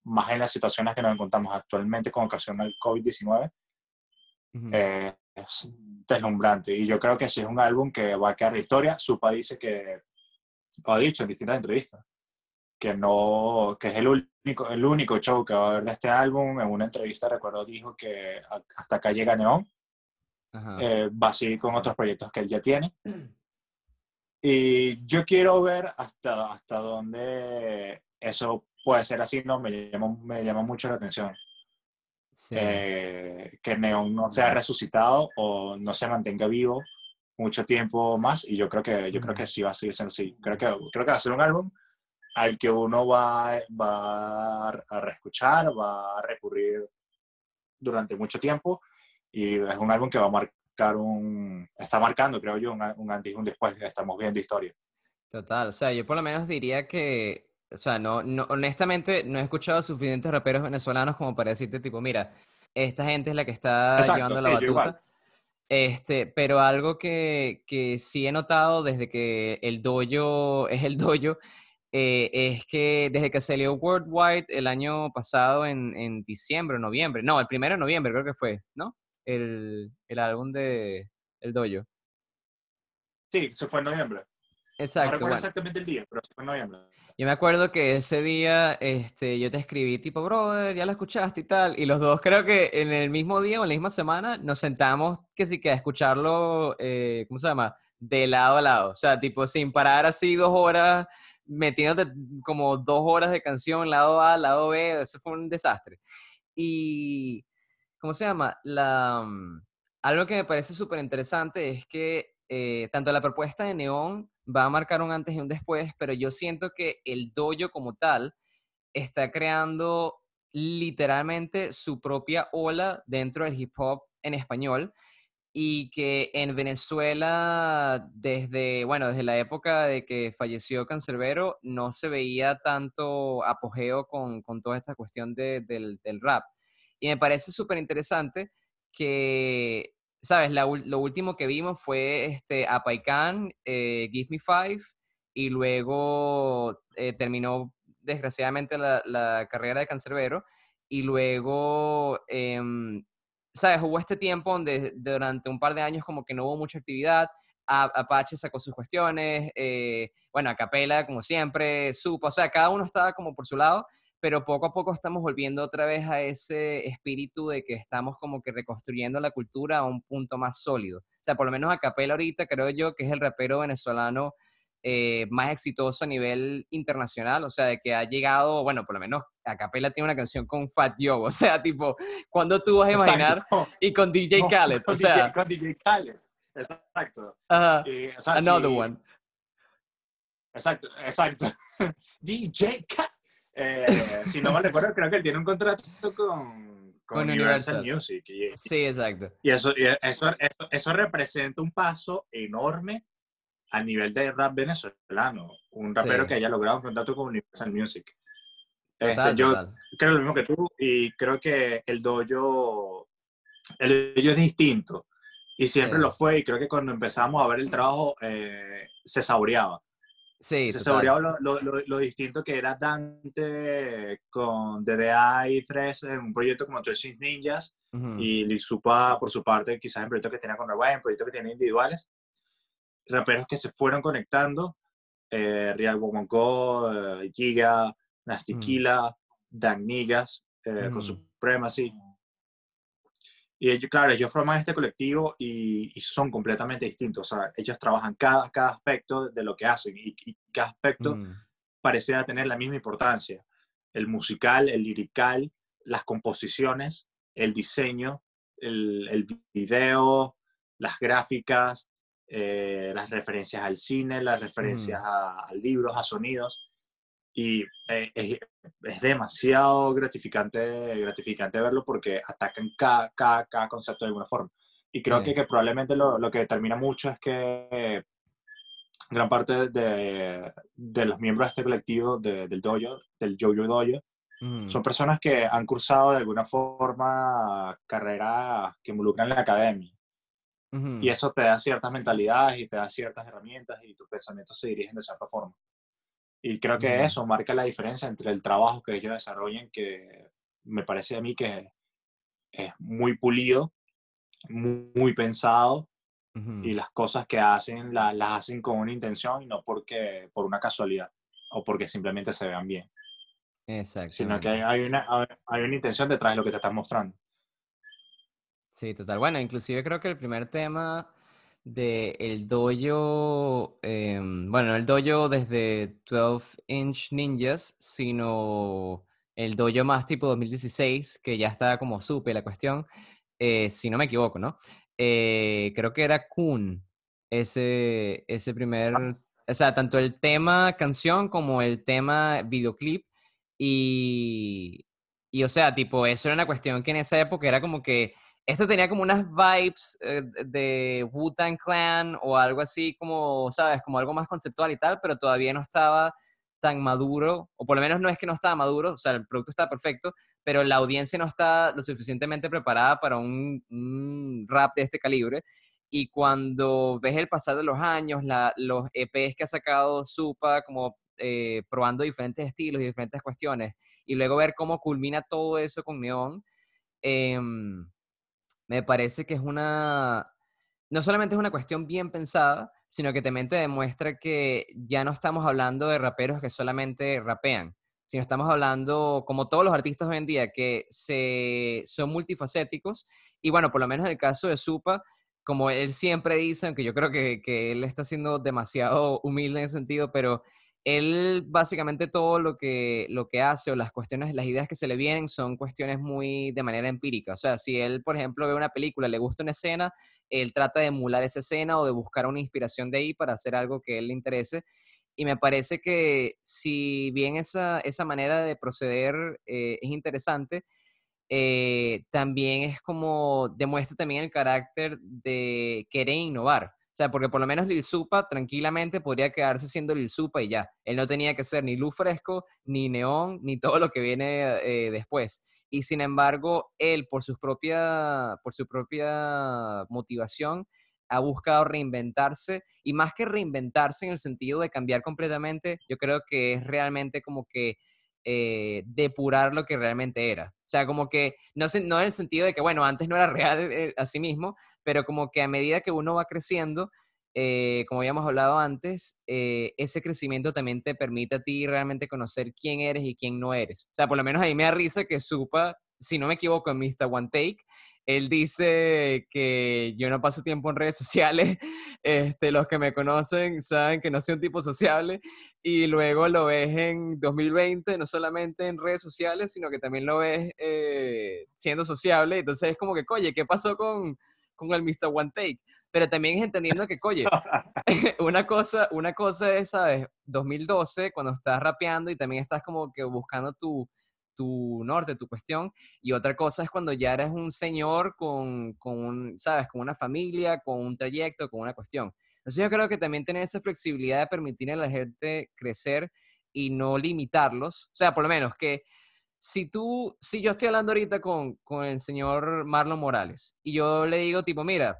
más en las situaciones que nos encontramos actualmente con ocasión del COVID-19, uh -huh. eh, es deslumbrante. Y yo creo que sí es un álbum que va a quedar en historia. Supa dice que, lo ha dicho en distintas entrevistas, que no que es el único el único show que va a haber de este álbum en una entrevista recuerdo dijo que hasta acá llega Neón eh, va a seguir con otros proyectos que él ya tiene. Y yo quiero ver hasta hasta dónde eso puede ser así no me llama me llama mucho la atención. Sí. eh, que Neón no sea resucitado o no se mantenga vivo mucho tiempo más y yo creo que yo creo que sí va a seguir siendo así. Creo que creo que va a ser un álbum al que uno va, va a reescuchar, va a recurrir durante mucho tiempo y es un álbum que va a marcar un, está marcando, creo yo, un, un antes y un después, estamos viendo historia.
Total, o sea, yo por lo menos diría que, o sea, no, no, honestamente no he escuchado suficientes raperos venezolanos como para decirte tipo, mira, esta gente es la que está Exacto, llevando la sí, batuta. Este, pero algo que, que sí he notado desde que el dojo es el dojo eh, es que desde que salió Worldwide el año pasado en, en diciembre o noviembre, no, el primero de noviembre creo que fue, ¿no? El, el álbum de El Dojo.
Sí, se fue en noviembre.
Exacto.
No recuerdo exactamente el día, pero se fue en noviembre.
Yo me acuerdo que ese día este, yo te escribí tipo, brother, ya lo escuchaste y tal, y los dos creo que en el mismo día o en la misma semana nos sentamos que sí que a escucharlo, eh, ¿cómo se llama? De lado a lado, o sea, tipo sin parar así dos horas, metiéndote como dos horas de canción, lado A, lado B, eso fue un desastre. Y, ¿cómo se llama? La, mm, algo que me parece súper interesante es que eh, tanto la propuesta de Neón va a marcar un antes y un después, pero yo siento que el dojo como tal está creando literalmente su propia ola dentro del hip hop en español y que en Venezuela desde, bueno, desde la época de que falleció Cancerbero no se veía tanto apogeo con, toda esta cuestión del, del rap. Y me parece súper interesante que ¿sabes? lo último que vimos fue este, Apaikan, eh, Give Me Five, y luego eh, terminó desgraciadamente la, carrera de Cancerbero, y luego, em, ¿sabes? Hubo este tiempo donde durante un par de años como que no hubo mucha actividad, Apache sacó sus cuestiones, eh, bueno, Acapela como siempre, supo, o sea, cada uno estaba como por su lado, pero poco a poco estamos volviendo otra vez a ese espíritu de que estamos como que reconstruyendo la cultura a un punto más sólido. O sea, por lo menos a Capela ahorita creo yo que es el rapero venezolano eh, más exitoso a nivel internacional, o sea, de que ha llegado, bueno, por lo menos a Capela tiene una canción con Fat Joe, o sea, tipo, cuando tú vas a imaginar? Y con DJ Khaled, o sea.
con DJ Khaled, exacto.
Another one.
Exacto, exacto. DJ Khaled. Eh, si no me recuerdo, creo que él tiene un contrato con, con, Universal, Music.
sí, exacto.
Y, eso, eso, eso, representa un paso enorme a nivel de rap venezolano. Un rapero que haya logrado un contrato con Universal Music. Este, yo creo lo mismo que tú y creo que el dojo, el dojo es distinto y siempre lo fue y creo que cuando empezamos a ver el trabajo eh, se saboreaba.
Sí,
se saboreaba lo, lo, lo, distinto que era Dante con DDI 3 en un proyecto como 13 Ninjas y Lizupa por su parte quizás en proyectos que tenía con Rawai, en proyectos que tenía individuales. Raperos que se fueron conectando eh, Real Womonko, eh, Giga, Nastikila, Dan Nigas eh, con Supremacy y ellos, claro, ellos forman este colectivo y, son completamente distintos. O sea, ellos trabajan cada, cada aspecto de lo que hacen y, cada aspecto mm. parece tener la misma importancia. El musical, el lirical, las composiciones, el diseño, el, el video, las gráficas, eh, las referencias al cine, las referencias mm. a, a, libros, a sonidos y eh, es, demasiado gratificante, gratificante verlo porque atacan cada, cada, cada concepto de alguna forma. Y creo que, que, probablemente lo, lo, que determina mucho es que gran parte de, de los miembros de este colectivo del dojo, del Jojo Dojo, son personas que han cursado de alguna forma carreras que involucran la academia. Y eso te da ciertas mentalidades y te da ciertas herramientas y tus pensamientos se dirigen de cierta forma. Y creo que eso marca la diferencia entre el trabajo que ellos desarrollan, que me parece a mí que es muy pulido, muy, pensado, y las cosas que hacen las hacen con una intención y no porque, por una casualidad o porque simplemente se vean bien.
Exacto.
Sino que hay, una, hay una intención detrás de lo que te están mostrando.
Sí, total. Bueno, inclusive creo que el primer tema de el dojo, em, bueno, no el dojo desde 12 Inch Ninjas, sino el dojo más tipo 2016, que ya está como supe la cuestión, eh, si no me equivoco, ¿no? Eh, creo que era Kun, ese, ese primer, o sea, tanto el tema canción como el tema videoclip, y, y o sea, tipo, eso era una cuestión que en esa época era como que esto tenía como unas vibes eh, de Wu-Tang Clan o algo así como, ¿sabes? Como algo más conceptual y tal, pero todavía no estaba tan maduro, o por lo menos no es que no estaba maduro, o sea, el producto está perfecto, pero la audiencia no está lo suficientemente preparada para un, rap de este calibre. Y cuando ves el pasar de los años, los EPs que ha sacado Supa, como eh, probando diferentes estilos y diferentes cuestiones, y luego ver cómo culmina todo eso con Neon, eh, me parece que es una, no solamente es una cuestión bien pensada, sino que también te demuestra que ya no estamos hablando de raperos que solamente rapean, sino estamos hablando, como todos los artistas hoy en día, que se, son multifacéticos. Y bueno, por lo menos en el caso de Supa, como él siempre dice, aunque yo creo que, que él está siendo demasiado humilde en ese sentido, pero él básicamente todo lo que, lo que hace o las cuestiones, las ideas que se le vienen son cuestiones muy de manera empírica. O sea, si él, por ejemplo, ve una película, le gusta una escena, él trata de emular esa escena o de buscar una inspiración de ahí para hacer algo que él le interese. Y me parece que si bien esa, esa manera de proceder eh, es interesante, eh, también es como demuestra también el carácter de querer innovar. O sea, porque por lo menos Lil Supa tranquilamente podría quedarse siendo Lil Supa y ya. Él no tenía que ser ni luz fresco, ni neón, ni todo lo que viene eh, después. Y sin embargo, él por, sus propia, por su propia motivación ha buscado reinventarse y más que reinventarse en el sentido de cambiar completamente, yo creo que es realmente como que eh, depurar lo que realmente era. O sea, como que, no, no en el sentido de que, bueno, antes no era real eh, a sí mismo, pero como que a medida que uno va creciendo, eh, como habíamos hablado antes, ese crecimiento también te permite a ti realmente conocer quién eres y quién no eres. O sea, por lo menos ahí me da risa que Supa, si no me equivoco, en Mr. One Take, él dice que yo no paso tiempo en redes sociales. Este, los que me conocen saben que no soy un tipo sociable. Y luego lo ves en 2020, no solamente en redes sociales, sino que también lo ves eh, siendo sociable. Entonces es como que, oye, ¿qué pasó con, con el Mr. One Take? Pero también es entendiendo que, oye, una cosa, una cosa es, ¿sabes? 2012, cuando estás rapeando y también estás como que buscando tu tu norte, tu cuestión, y otra cosa es cuando ya eres un señor con, con ¿sabes? Con una familia, con un trayecto, con una cuestión. Entonces yo creo que también tener esa flexibilidad de permitir a la gente crecer y no limitarlos, o sea, por lo menos que si tú, si yo estoy hablando ahorita con, con el señor Marlon Morales y yo le digo tipo, mira,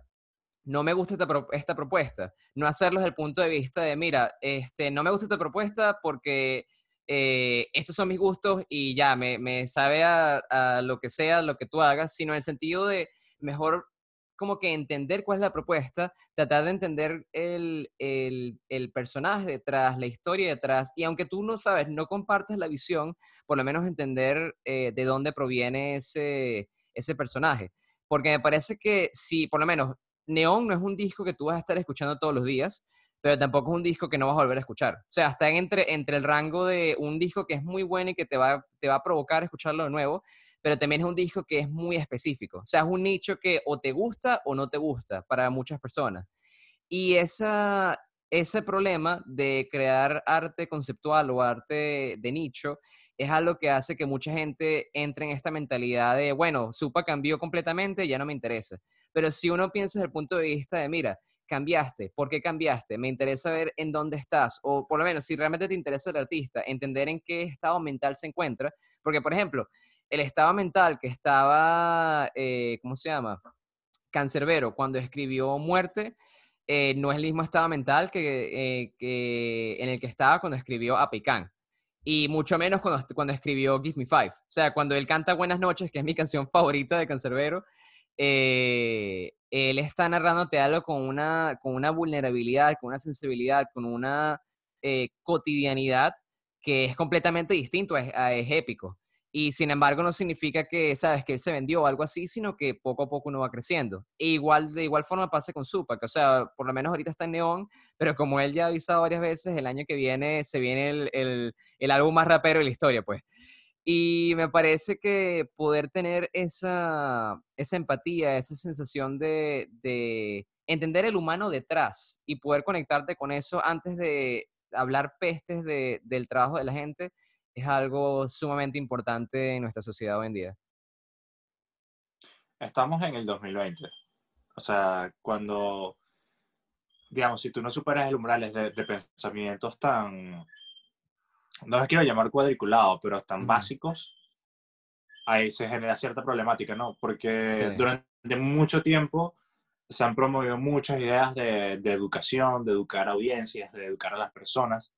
no me gusta esta, esta, propuesta. No hacerlo desde el punto de vista de, mira, este, no me gusta esta propuesta porque eh, estos son mis gustos y ya, me, sabe a, lo que sea, lo que tú hagas, sino en el sentido de mejor como que entender cuál es la propuesta, tratar de entender el, el, el, personaje detrás, la historia detrás, y aunque tú no sabes, no compartes la visión, por lo menos entender eh, de dónde proviene ese, ese personaje. Porque me parece que si, por lo menos, Neon no es un disco que tú vas a estar escuchando todos los días, pero tampoco es un disco que no vas a volver a escuchar. O sea, está entre, entre el rango de un disco que es muy bueno y que te va, te va a provocar escucharlo de nuevo, pero también es un disco que es muy específico. O sea, es un nicho que o te gusta o no te gusta para muchas personas. Y esa, ese problema de crear arte conceptual o arte de nicho es algo que hace que mucha gente entre en esta mentalidad de, bueno, Supa cambió completamente, ya no me interesa. Pero si uno piensa desde el punto de vista de, mira, cambiaste, ¿por qué cambiaste? Me interesa ver en dónde estás, o por lo menos si realmente te interesa el artista, entender en qué estado mental se encuentra, porque por ejemplo, el estado mental que estaba, eh, ¿cómo se llama? Cancerbero, cuando escribió Muerte, eh, no es el mismo estado mental eh, que, en el que estaba cuando escribió Apicán. Y mucho menos cuando, cuando escribió Give Me Five. O sea, cuando él canta Buenas noches, que es mi canción favorita de Cancerbero, eh, él está narrándote algo con una, con una vulnerabilidad, con una sensibilidad, con una eh, cotidianidad que es completamente distinto, es, es, épico. Y sin embargo no significa que, sabes, que él se vendió o algo así, sino que poco a poco uno va creciendo. E igual, de igual forma pasa con Supa, que o sea, por lo menos ahorita está en Neón, pero como él ya ha avisado varias veces, el año que viene se viene el, el, el álbum más rapero de la historia, pues. Y me parece que poder tener esa, esa empatía, esa sensación de, de, entender el humano detrás y poder conectarte con eso antes de hablar pestes de, del trabajo de la gente es algo sumamente importante en nuestra sociedad hoy en día.
Estamos en el 2020. O sea, cuando, digamos, si tú no superas el umbral de, de pensamientos tan no los quiero llamar cuadriculados, pero tan básicos, ahí se genera cierta problemática, ¿no? Porque durante mucho tiempo se han promovido muchas ideas de, educación, de educar a audiencias, de educar a las personas.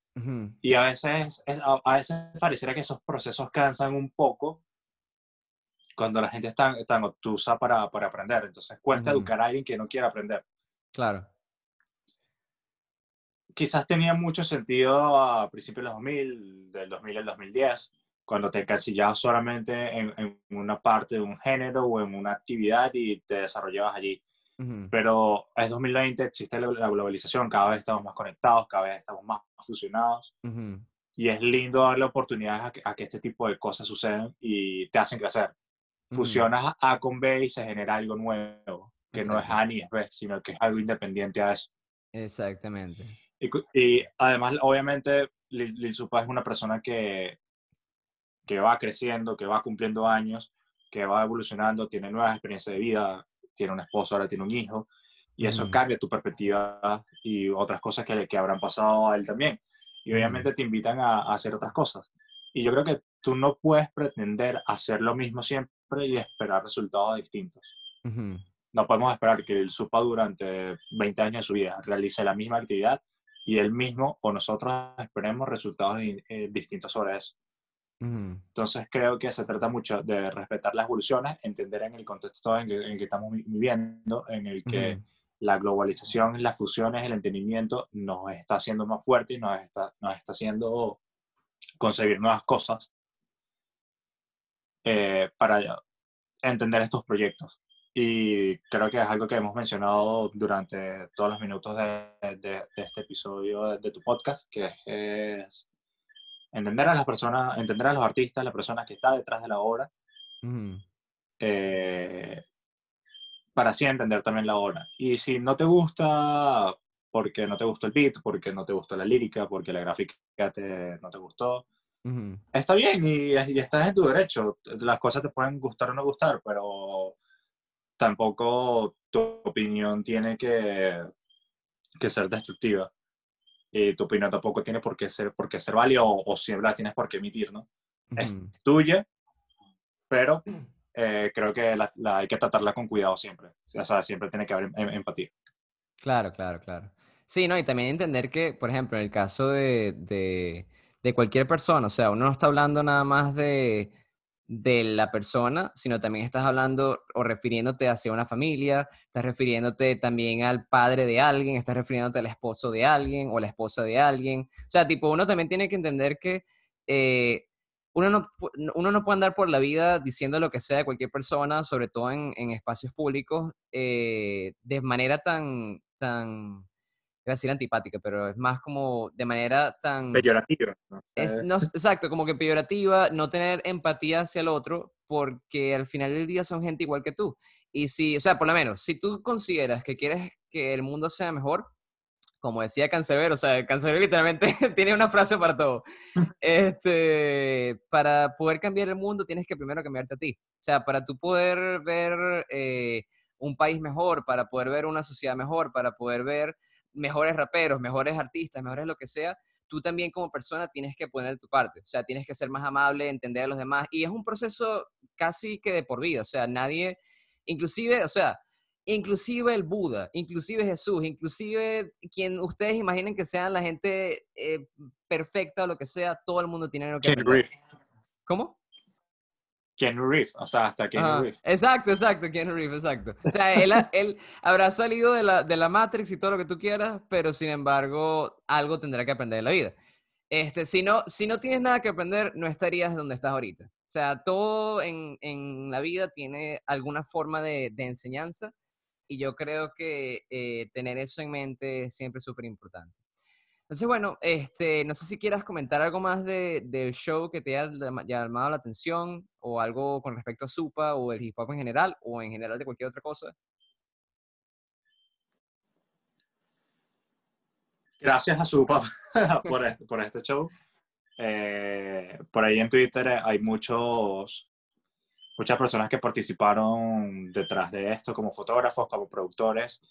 Y a veces, a veces pareciera que esos procesos cansan un poco cuando la gente está tan obtusa para, para aprender. Entonces cuesta educar a alguien que no quiere aprender.
Claro.
Quizás tenía mucho sentido a principios de 2000, del 2000 al 2010, cuando te encasillabas solamente en, en, una parte de un género o en una actividad y te desarrollabas allí. Pero es 2020, existe la globalización, cada vez estamos más conectados, cada vez estamos más fusionados. Y es lindo darle oportunidades a que, a que, este tipo de cosas sucedan y te hacen crecer. Fusionas A con B y se genera algo nuevo, que no es A ni es B, sino que es algo independiente a eso.
Exactamente.
Y, además, obviamente, Lil, Supa es una persona que, que va creciendo, que va cumpliendo años, que va evolucionando, tiene nuevas experiencias de vida, tiene un esposo, ahora tiene un hijo, y eso cambia tu perspectiva y otras cosas que, que habrán pasado a él también. Y obviamente te invitan a, a, hacer otras cosas. Y yo creo que tú no puedes pretender hacer lo mismo siempre y esperar resultados distintos. No podemos esperar que el SUPA durante 20 años de su vida realice la misma actividad y él mismo o nosotros esperemos resultados eh, distintos sobre eso. Entonces creo que se trata mucho de respetar las evoluciones, entender en el contexto en el que, estamos viviendo, en el que la globalización, las fusiones, el entendimiento nos está haciendo más fuertes y nos está, nos está haciendo concebir nuevas cosas eh, para entender estos proyectos. Y creo que es algo que hemos mencionado durante todos los minutos de, de, este episodio de, tu podcast, que es entender a las personas, entender a los artistas, las personas que están detrás de la obra, eh, para así entender también la obra. Y si no te gusta porque no te gustó el beat, porque no te gustó la lírica, porque la gráfica te, no te gustó, está bien y, y, estás en tu derecho. Las cosas te pueden gustar o no gustar, pero tampoco tu opinión tiene que, que ser destructiva y tu opinión tampoco tiene por qué ser, por qué ser válida o, siempre la tienes por qué emitir, ¿no? Es tuya, pero eh, creo que la, hay que tratarla con cuidado siempre. O sea, siempre tiene que haber em, empatía.
Claro, claro, claro. Sí, ¿no? Y también entender que, por ejemplo, en el caso de, de, de cualquier persona, o sea, uno no está hablando nada más de, de la persona, sino también estás hablando o refiriéndote hacia una familia, estás refiriéndote también al padre de alguien, estás refiriéndote al esposo de alguien o la esposa de alguien. O sea, tipo, uno también tiene que entender que eh, uno, no, uno no puede andar por la vida diciendo lo que sea de cualquier persona, sobre todo en, espacios públicos, eh, de manera tan, tan iba a decir antipática, pero es más como de manera tan...
Peyorativa.
Es, no, exacto, como que peyorativa, no tener empatía hacia el otro, porque al final del día son gente igual que tú. Y si, o sea, por lo menos, si tú consideras que quieres que el mundo sea mejor, como decía Cancerbero, o sea, Cancerbero literalmente tiene una frase para todo. Este, para poder cambiar el mundo tienes que primero cambiarte a ti. O sea, para tú poder ver eh, un país mejor, para poder ver una sociedad mejor, para poder ver mejores raperos, mejores artistas, mejores lo que sea, tú también como persona tienes que poner tu parte, o sea, tienes que ser más amable, entender a los demás, y es un proceso casi que de por vida, o sea, nadie, inclusive, o sea, inclusive el Buda, inclusive Jesús, inclusive quien ustedes imaginen que sean la gente eh, perfecta o lo que sea, todo el mundo tiene que... ¿Cómo?
Ken Reeves, o sea, hasta Ken Reeves.
Exacto, exacto, Ken Reeves, exacto. O sea, él, él, habrá salido de la, de la Matrix y todo lo que tú quieras, pero sin embargo, algo tendrá que aprender en la vida. Este, si, no, si no tienes nada que aprender, no estarías donde estás ahorita. O sea, todo en, en la vida tiene alguna forma de, de enseñanza y yo creo que eh, tener eso en mente es siempre súper importante. Entonces, bueno, este, no sé si quieras comentar algo más de, del show que te haya llamado la atención o algo con respecto a Supa o el hip hop en general o en general de cualquier otra cosa.
Gracias a Supa por, este, por este show. Eh, por ahí en Twitter hay muchos, muchas personas que participaron detrás de esto como fotógrafos, como productores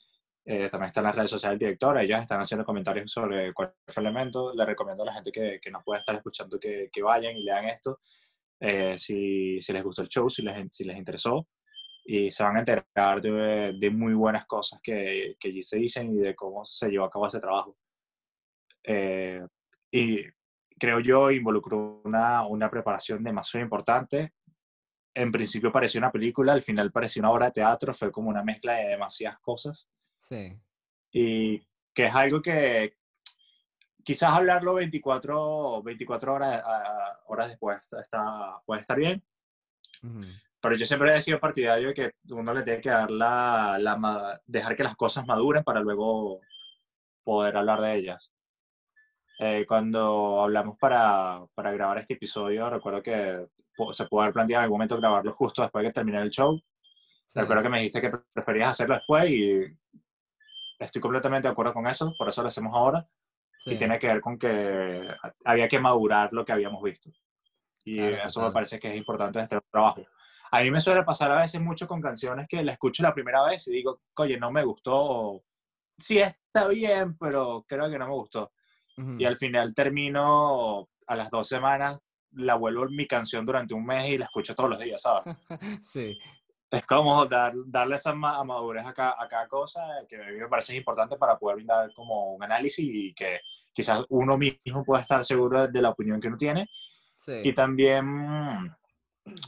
eh, también están las redes sociales del director, ellos están haciendo comentarios sobre cualquier elemento. Le recomiendo a la gente que, que nos pueda estar escuchando que, que, vayan y lean esto, eh, si, si, les gustó el show, si les, si les interesó. Y se van a enterar de, de muy buenas cosas que, que, allí se dicen y de cómo se llevó a cabo ese trabajo. Eh, y creo yo involucró una, una preparación demasiado importante en principio parecía una película, al final parecía una obra de teatro, fue como una mezcla de demasiadas cosas.
Sí.
Y que es algo que quizás hablarlo 24, 24 horas, horas después está, puede estar bien. Pero yo siempre he sido partidario de que uno le tiene que dar la, la, dejar que las cosas maduren para luego poder hablar de ellas. Eh, cuando hablamos para, para, grabar este episodio, recuerdo que se pudo haber planteado en algún momento grabarlo justo después de que termine el show. Recuerdo que me dijiste que preferías hacerlo después y estoy completamente de acuerdo con eso, por eso lo hacemos ahora. Y tiene que ver con que había que madurar lo que habíamos visto. Y eso me parece que es importante de este trabajo. A mí me suele pasar a veces mucho con canciones que la escucho la primera vez y digo, oye, no me gustó. Sí, está bien, pero creo que no me gustó. Y al final termino a las dos semanas la vuelvo mi canción durante un mes y la escucho todos los días, ¿sabes?
sí.
Es como dar, darle esa madurez a cada, a cada cosa que a mí me parece importante para poder brindar como un análisis y que quizás uno mismo pueda estar seguro de la opinión que uno tiene. Sí. Y también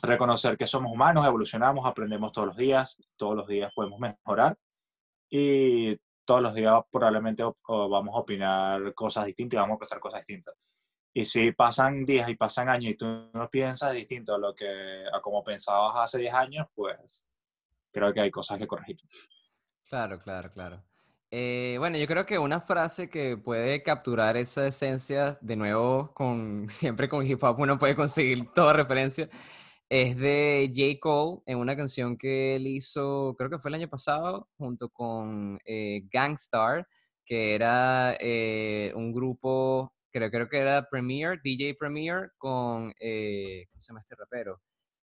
reconocer que somos humanos, evolucionamos, aprendemos todos los días, todos los días podemos mejorar y todos los días probablemente vamos a opinar cosas distintas y vamos a pensar cosas distintas. Y si pasan días y pasan años y tú no piensas distinto a lo que a como pensabas hace 10 años, pues creo que hay cosas que corregir.
Claro, claro, claro. Eh, bueno, yo creo que una frase que puede capturar esa esencia, de nuevo, con, siempre con hip hop uno puede conseguir toda referencia, es de J. Cole en una canción que él hizo, creo que fue el año pasado, junto con eh, Gangstar, que era eh, un grupo creo, creo que era Premier, DJ Premier, con, eh, ¿cómo se llama este rapero?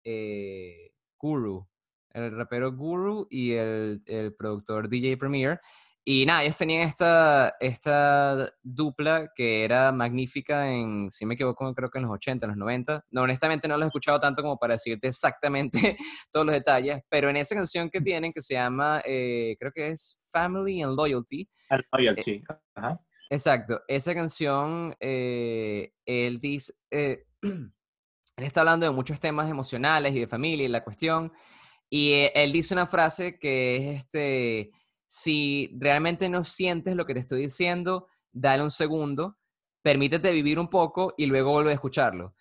Eh, Guru, el rapero Guru y el, el, productor DJ Premier. Y nada, ellos tenían esta, esta dupla que era magnífica en, si me equivoco, creo que en los 80, en los 90. No, honestamente no los he escuchado tanto como para decirte exactamente todos los detalles, pero en esa canción que tienen, que se llama, eh, creo que es Family and Loyalty.
And Loyalty, Ajá
Exacto, esa canción, eh, él dice, eh, él está hablando de muchos temas emocionales y de familia y la cuestión, y eh, él dice una frase que es, este, si realmente no sientes lo que te estoy diciendo, dale un segundo, permítete vivir un poco y luego vuelve a escucharlo.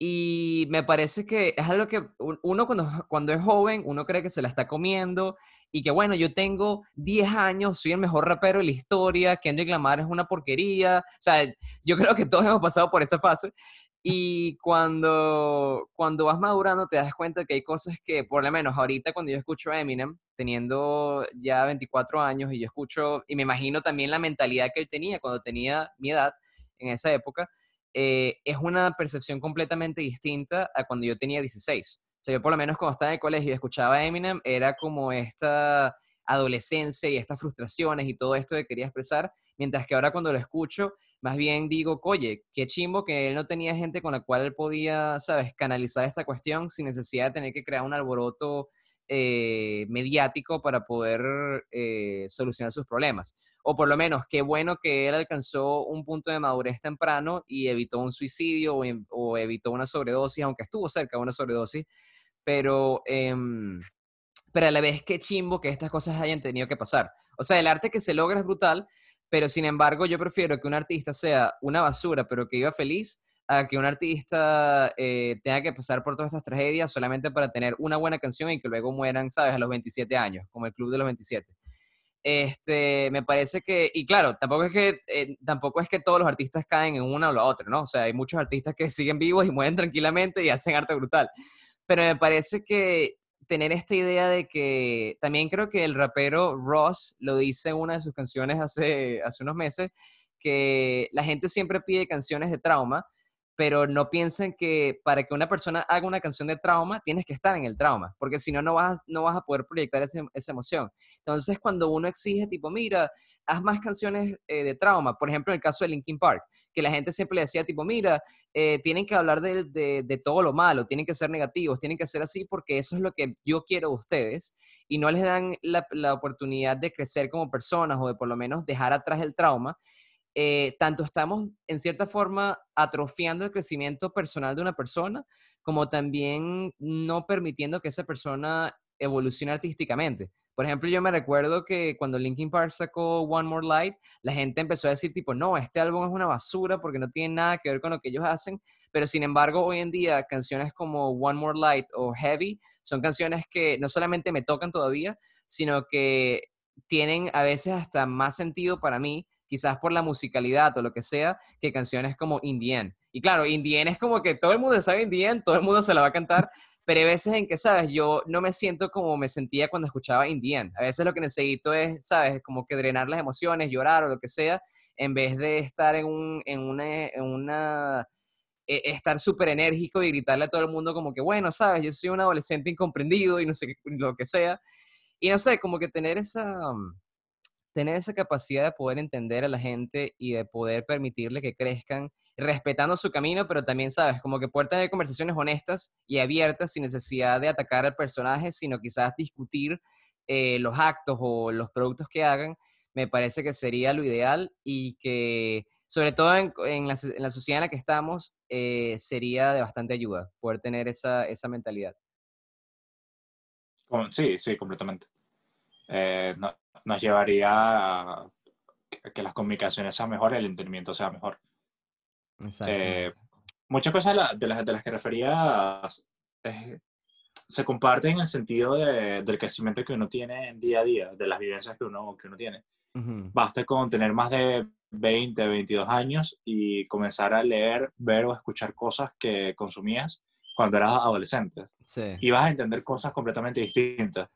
Y me parece que es algo que uno cuando, cuando es joven, uno cree que se la está comiendo y que bueno, yo tengo 10 años, soy el mejor rapero de la historia, Kendrick Lamar es una porquería. O sea, yo creo que todos hemos pasado por esa fase. Y cuando, cuando vas madurando te das cuenta que hay cosas que, por lo menos ahorita cuando yo escucho a Eminem, teniendo ya 24 años y yo escucho, y me imagino también la mentalidad que él tenía cuando tenía mi edad en esa época, eh, es una percepción completamente distinta a cuando yo tenía 16. O sea, yo por lo menos cuando estaba en el colegio y escuchaba Eminem, era como esta adolescencia y estas frustraciones y todo esto que quería expresar, mientras que ahora cuando lo escucho, más bien digo, oye, qué chimbo que él no tenía gente con la cual él podía, sabes, canalizar esta cuestión sin necesidad de tener que crear un alboroto eh, mediático para poder eh, solucionar sus problemas o por lo menos qué bueno que él alcanzó un punto de madurez temprano y evitó un suicidio o, evitó una sobredosis, aunque estuvo cerca de una sobredosis, pero, em, pero a la vez qué chimbo que estas cosas hayan tenido que pasar. O sea, el arte que se logra es brutal, pero sin embargo yo prefiero que un artista sea una basura, pero que viva feliz, a que un artista eh, tenga que pasar por todas estas tragedias solamente para tener una buena canción y que luego mueran, ¿sabes?, a los 27 años, como el Club de los 27. Este, me parece que, y claro, tampoco es que, eh, tampoco es que todos los artistas caen en una o la otra, ¿no? O sea, hay muchos artistas que siguen vivos y mueren tranquilamente y hacen arte brutal. Pero me parece que tener esta idea de que, también creo que el rapero Ross lo dice en una de sus canciones hace, hace unos meses, que la gente siempre pide canciones de trauma, pero no piensen que para que una persona haga una canción de trauma, tienes que estar en el trauma, porque si no, no vas, no vas a poder proyectar esa emoción. Entonces, cuando uno exige, tipo, mira, haz más canciones eh, de trauma, por ejemplo, en el caso de Linkin Park, que la gente siempre le decía, tipo, mira, eh, tienen que hablar de, todo lo malo, tienen que ser negativos, tienen que ser así, porque eso es lo que yo quiero de ustedes, y no les dan la, la oportunidad de crecer como personas o de por lo menos dejar atrás el trauma eh, tanto estamos en cierta forma atrofiando el crecimiento personal de una persona, como también no permitiendo que esa persona evolucione artísticamente. Por ejemplo, yo me recuerdo que cuando Linkin Park sacó One More Light, la gente empezó a decir tipo, no, este álbum es una basura porque no tiene nada que ver con lo que ellos hacen, pero sin embargo hoy en día canciones como One More Light o Heavy son canciones que no solamente me tocan todavía, sino que tienen a veces hasta más sentido para mí, quizás por la musicalidad o lo que sea, que canciones como Indien. Y claro, Indien es como que todo el mundo sabe Indien, todo el mundo se la va a cantar, pero hay veces en que, ¿sabes? Yo no me siento como me sentía cuando escuchaba Indien. A veces lo que necesito es, ¿sabes? Como que drenar las emociones, llorar o lo que sea, en vez de estar en, un, en una... En una e, estar súper enérgico y gritarle a todo el mundo como que, bueno, sabes, yo soy un adolescente incomprendido y no sé qué, lo que sea. Y no sé, como que tener esa, tener esa capacidad de poder entender a la gente y de poder permitirle que crezcan respetando su camino, pero también, sabes, como que poder tener conversaciones honestas y abiertas sin necesidad de atacar al personaje, sino quizás discutir eh, los actos o los productos que hagan, me parece que sería lo ideal y que, sobre todo en, la, sociedad en la que estamos, eh, sería de bastante ayuda poder tener esa, esa mentalidad.
Sí, sí, completamente. Eh, no, nos llevaría a que las comunicaciones sean mejores, el entendimiento sea mejor. Eh, muchas cosas de las, de las que referías eh, se comparten en el sentido del crecimiento que uno tiene en día a día, de las vivencias que uno, que uno tiene. Basta con tener más de 20, 22 años y comenzar a leer, ver o escuchar cosas que consumías cuando eras adolescente. Y vas a entender cosas completamente distintas.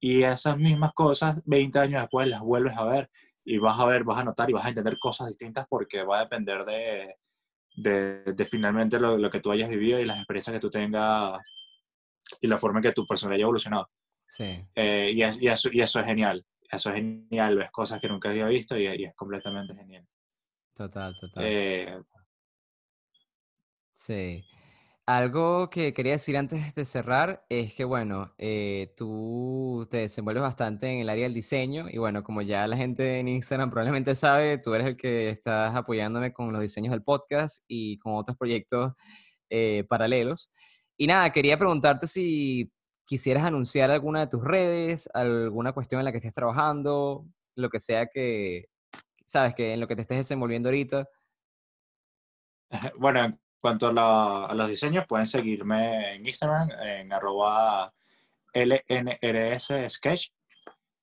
Y esas mismas cosas, 20 años después, las vuelves a ver y vas a ver, vas a notar y vas a entender cosas distintas porque va a depender de, de, finalmente lo, lo, que tú hayas vivido y las experiencias que tú tengas y la forma en que tu personalidad haya evolucionado.
Sí.
Eh, y, y, eso, y eso es genial. Eso es genial, ves cosas que nunca había visto y, y es completamente genial.
Total, total.
Eh,
sí. Algo que quería decir antes de cerrar es que, bueno, eh, tú te desenvuelves bastante en el área del diseño y, bueno, como ya la gente en Instagram probablemente sabe, tú eres el que estás apoyándome con los diseños del podcast y con otros proyectos eh, paralelos. Y nada, quería preguntarte si quisieras anunciar alguna de tus redes, alguna cuestión en la que estés trabajando, lo que sea que, sabes, que en lo que te estés desenvolviendo ahorita.
Bueno, cuanto a, los diseños, pueden seguirme en Instagram, en arroba LNRS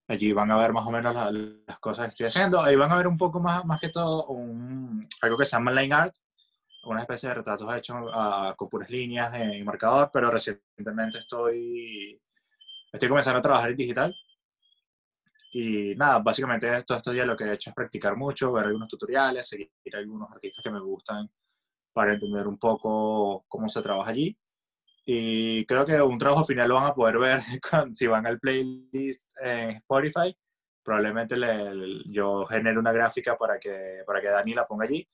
Allí van a ver más o menos las, cosas que estoy haciendo. Ahí van a ver un poco más, más que todo un, algo que se llama line art, una especie de retratos hechos uh, con puras líneas y marcador, pero recientemente estoy, estoy comenzando a trabajar en digital. Y nada, básicamente todo esto ya lo que he hecho es practicar mucho, ver algunos tutoriales, seguir algunos artistas que me gustan para entender un poco cómo se trabaja allí. Y creo que un trabajo final lo van a poder ver si van al playlist en Spotify. Probablemente le, yo genere una gráfica para que, para que Dani la ponga allí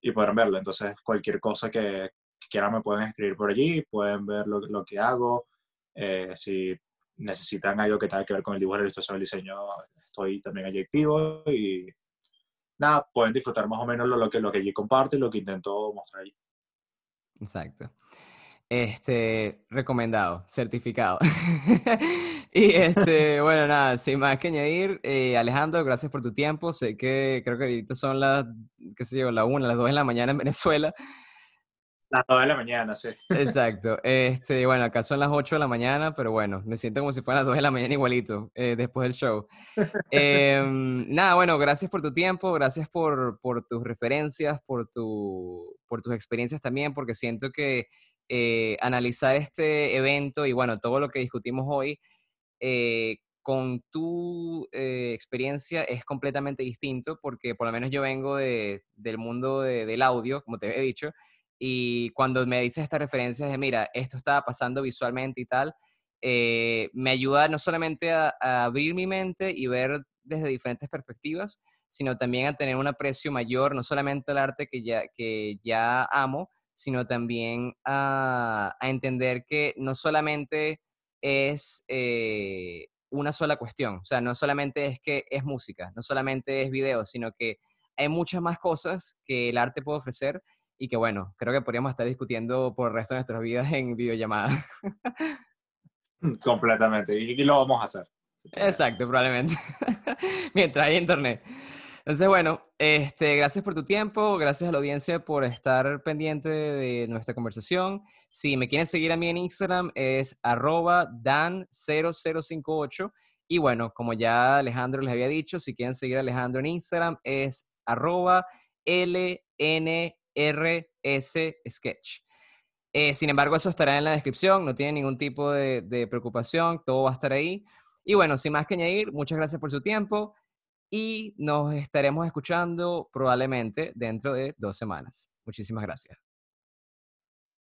y puedan verlo. Entonces, cualquier cosa que, quieran me pueden escribir por allí, pueden ver lo, lo que hago. Eh, si necesitan algo que tenga que ver con el dibujo, la ilustración, el diseño, estoy también allí activo y nada, pueden disfrutar más o menos lo, que, lo que allí comparto y lo que intento mostrar allí.
Exacto. Este, recomendado, certificado. y este, bueno, nada, sin más que añadir, eh, Alejandro, gracias por tu tiempo. Sé que creo que ahorita son las, qué sé yo, la una, las dos de la mañana en Venezuela.
Las 2 de la mañana, sí.
Exacto. Este, bueno, acá son las 8 de la mañana, pero bueno, me siento como si fueran las 2 de la mañana igualito, eh, después del show. Em, nada, bueno, gracias por tu tiempo, gracias por, por tus referencias, por, tu, por tus experiencias también, porque siento que eh, analizar este evento y bueno, todo lo que discutimos hoy, eh, con tu experiencia es completamente distinto, porque por lo menos yo vengo de, del mundo del audio, como te he dicho, y cuando me dices estas referencias de, mira, esto estaba pasando visualmente y tal, eh, me ayuda no solamente a, abrir mi mente y ver desde diferentes perspectivas, sino también a tener un aprecio mayor, no solamente al arte que ya, que ya amo, sino también a, a entender que no solamente es eh, una sola cuestión, o sea, no solamente es que es música, no solamente es video, sino que hay muchas más cosas que el arte puede ofrecer y que bueno, creo que podríamos estar discutiendo por el resto de nuestras vidas en videollamada.
Completamente, y, lo vamos a hacer.
Exacto, probablemente. Mientras hay internet. Entonces, bueno, este, gracias por tu tiempo, gracias a la audiencia por estar pendiente de nuestra conversación. Si me quieren seguir a mí en Instagram es arroba dan0058. Y bueno, como ya Alejandro les había dicho, si quieren seguir a Alejandro en Instagram es arroba lnrssketch. Eh, sin embargo, eso estará en la descripción, no tiene ningún tipo de, preocupación, todo va a estar ahí. Y bueno, sin más que añadir, muchas gracias por su tiempo y nos estaremos escuchando probablemente dentro de dos semanas. Muchísimas gracias.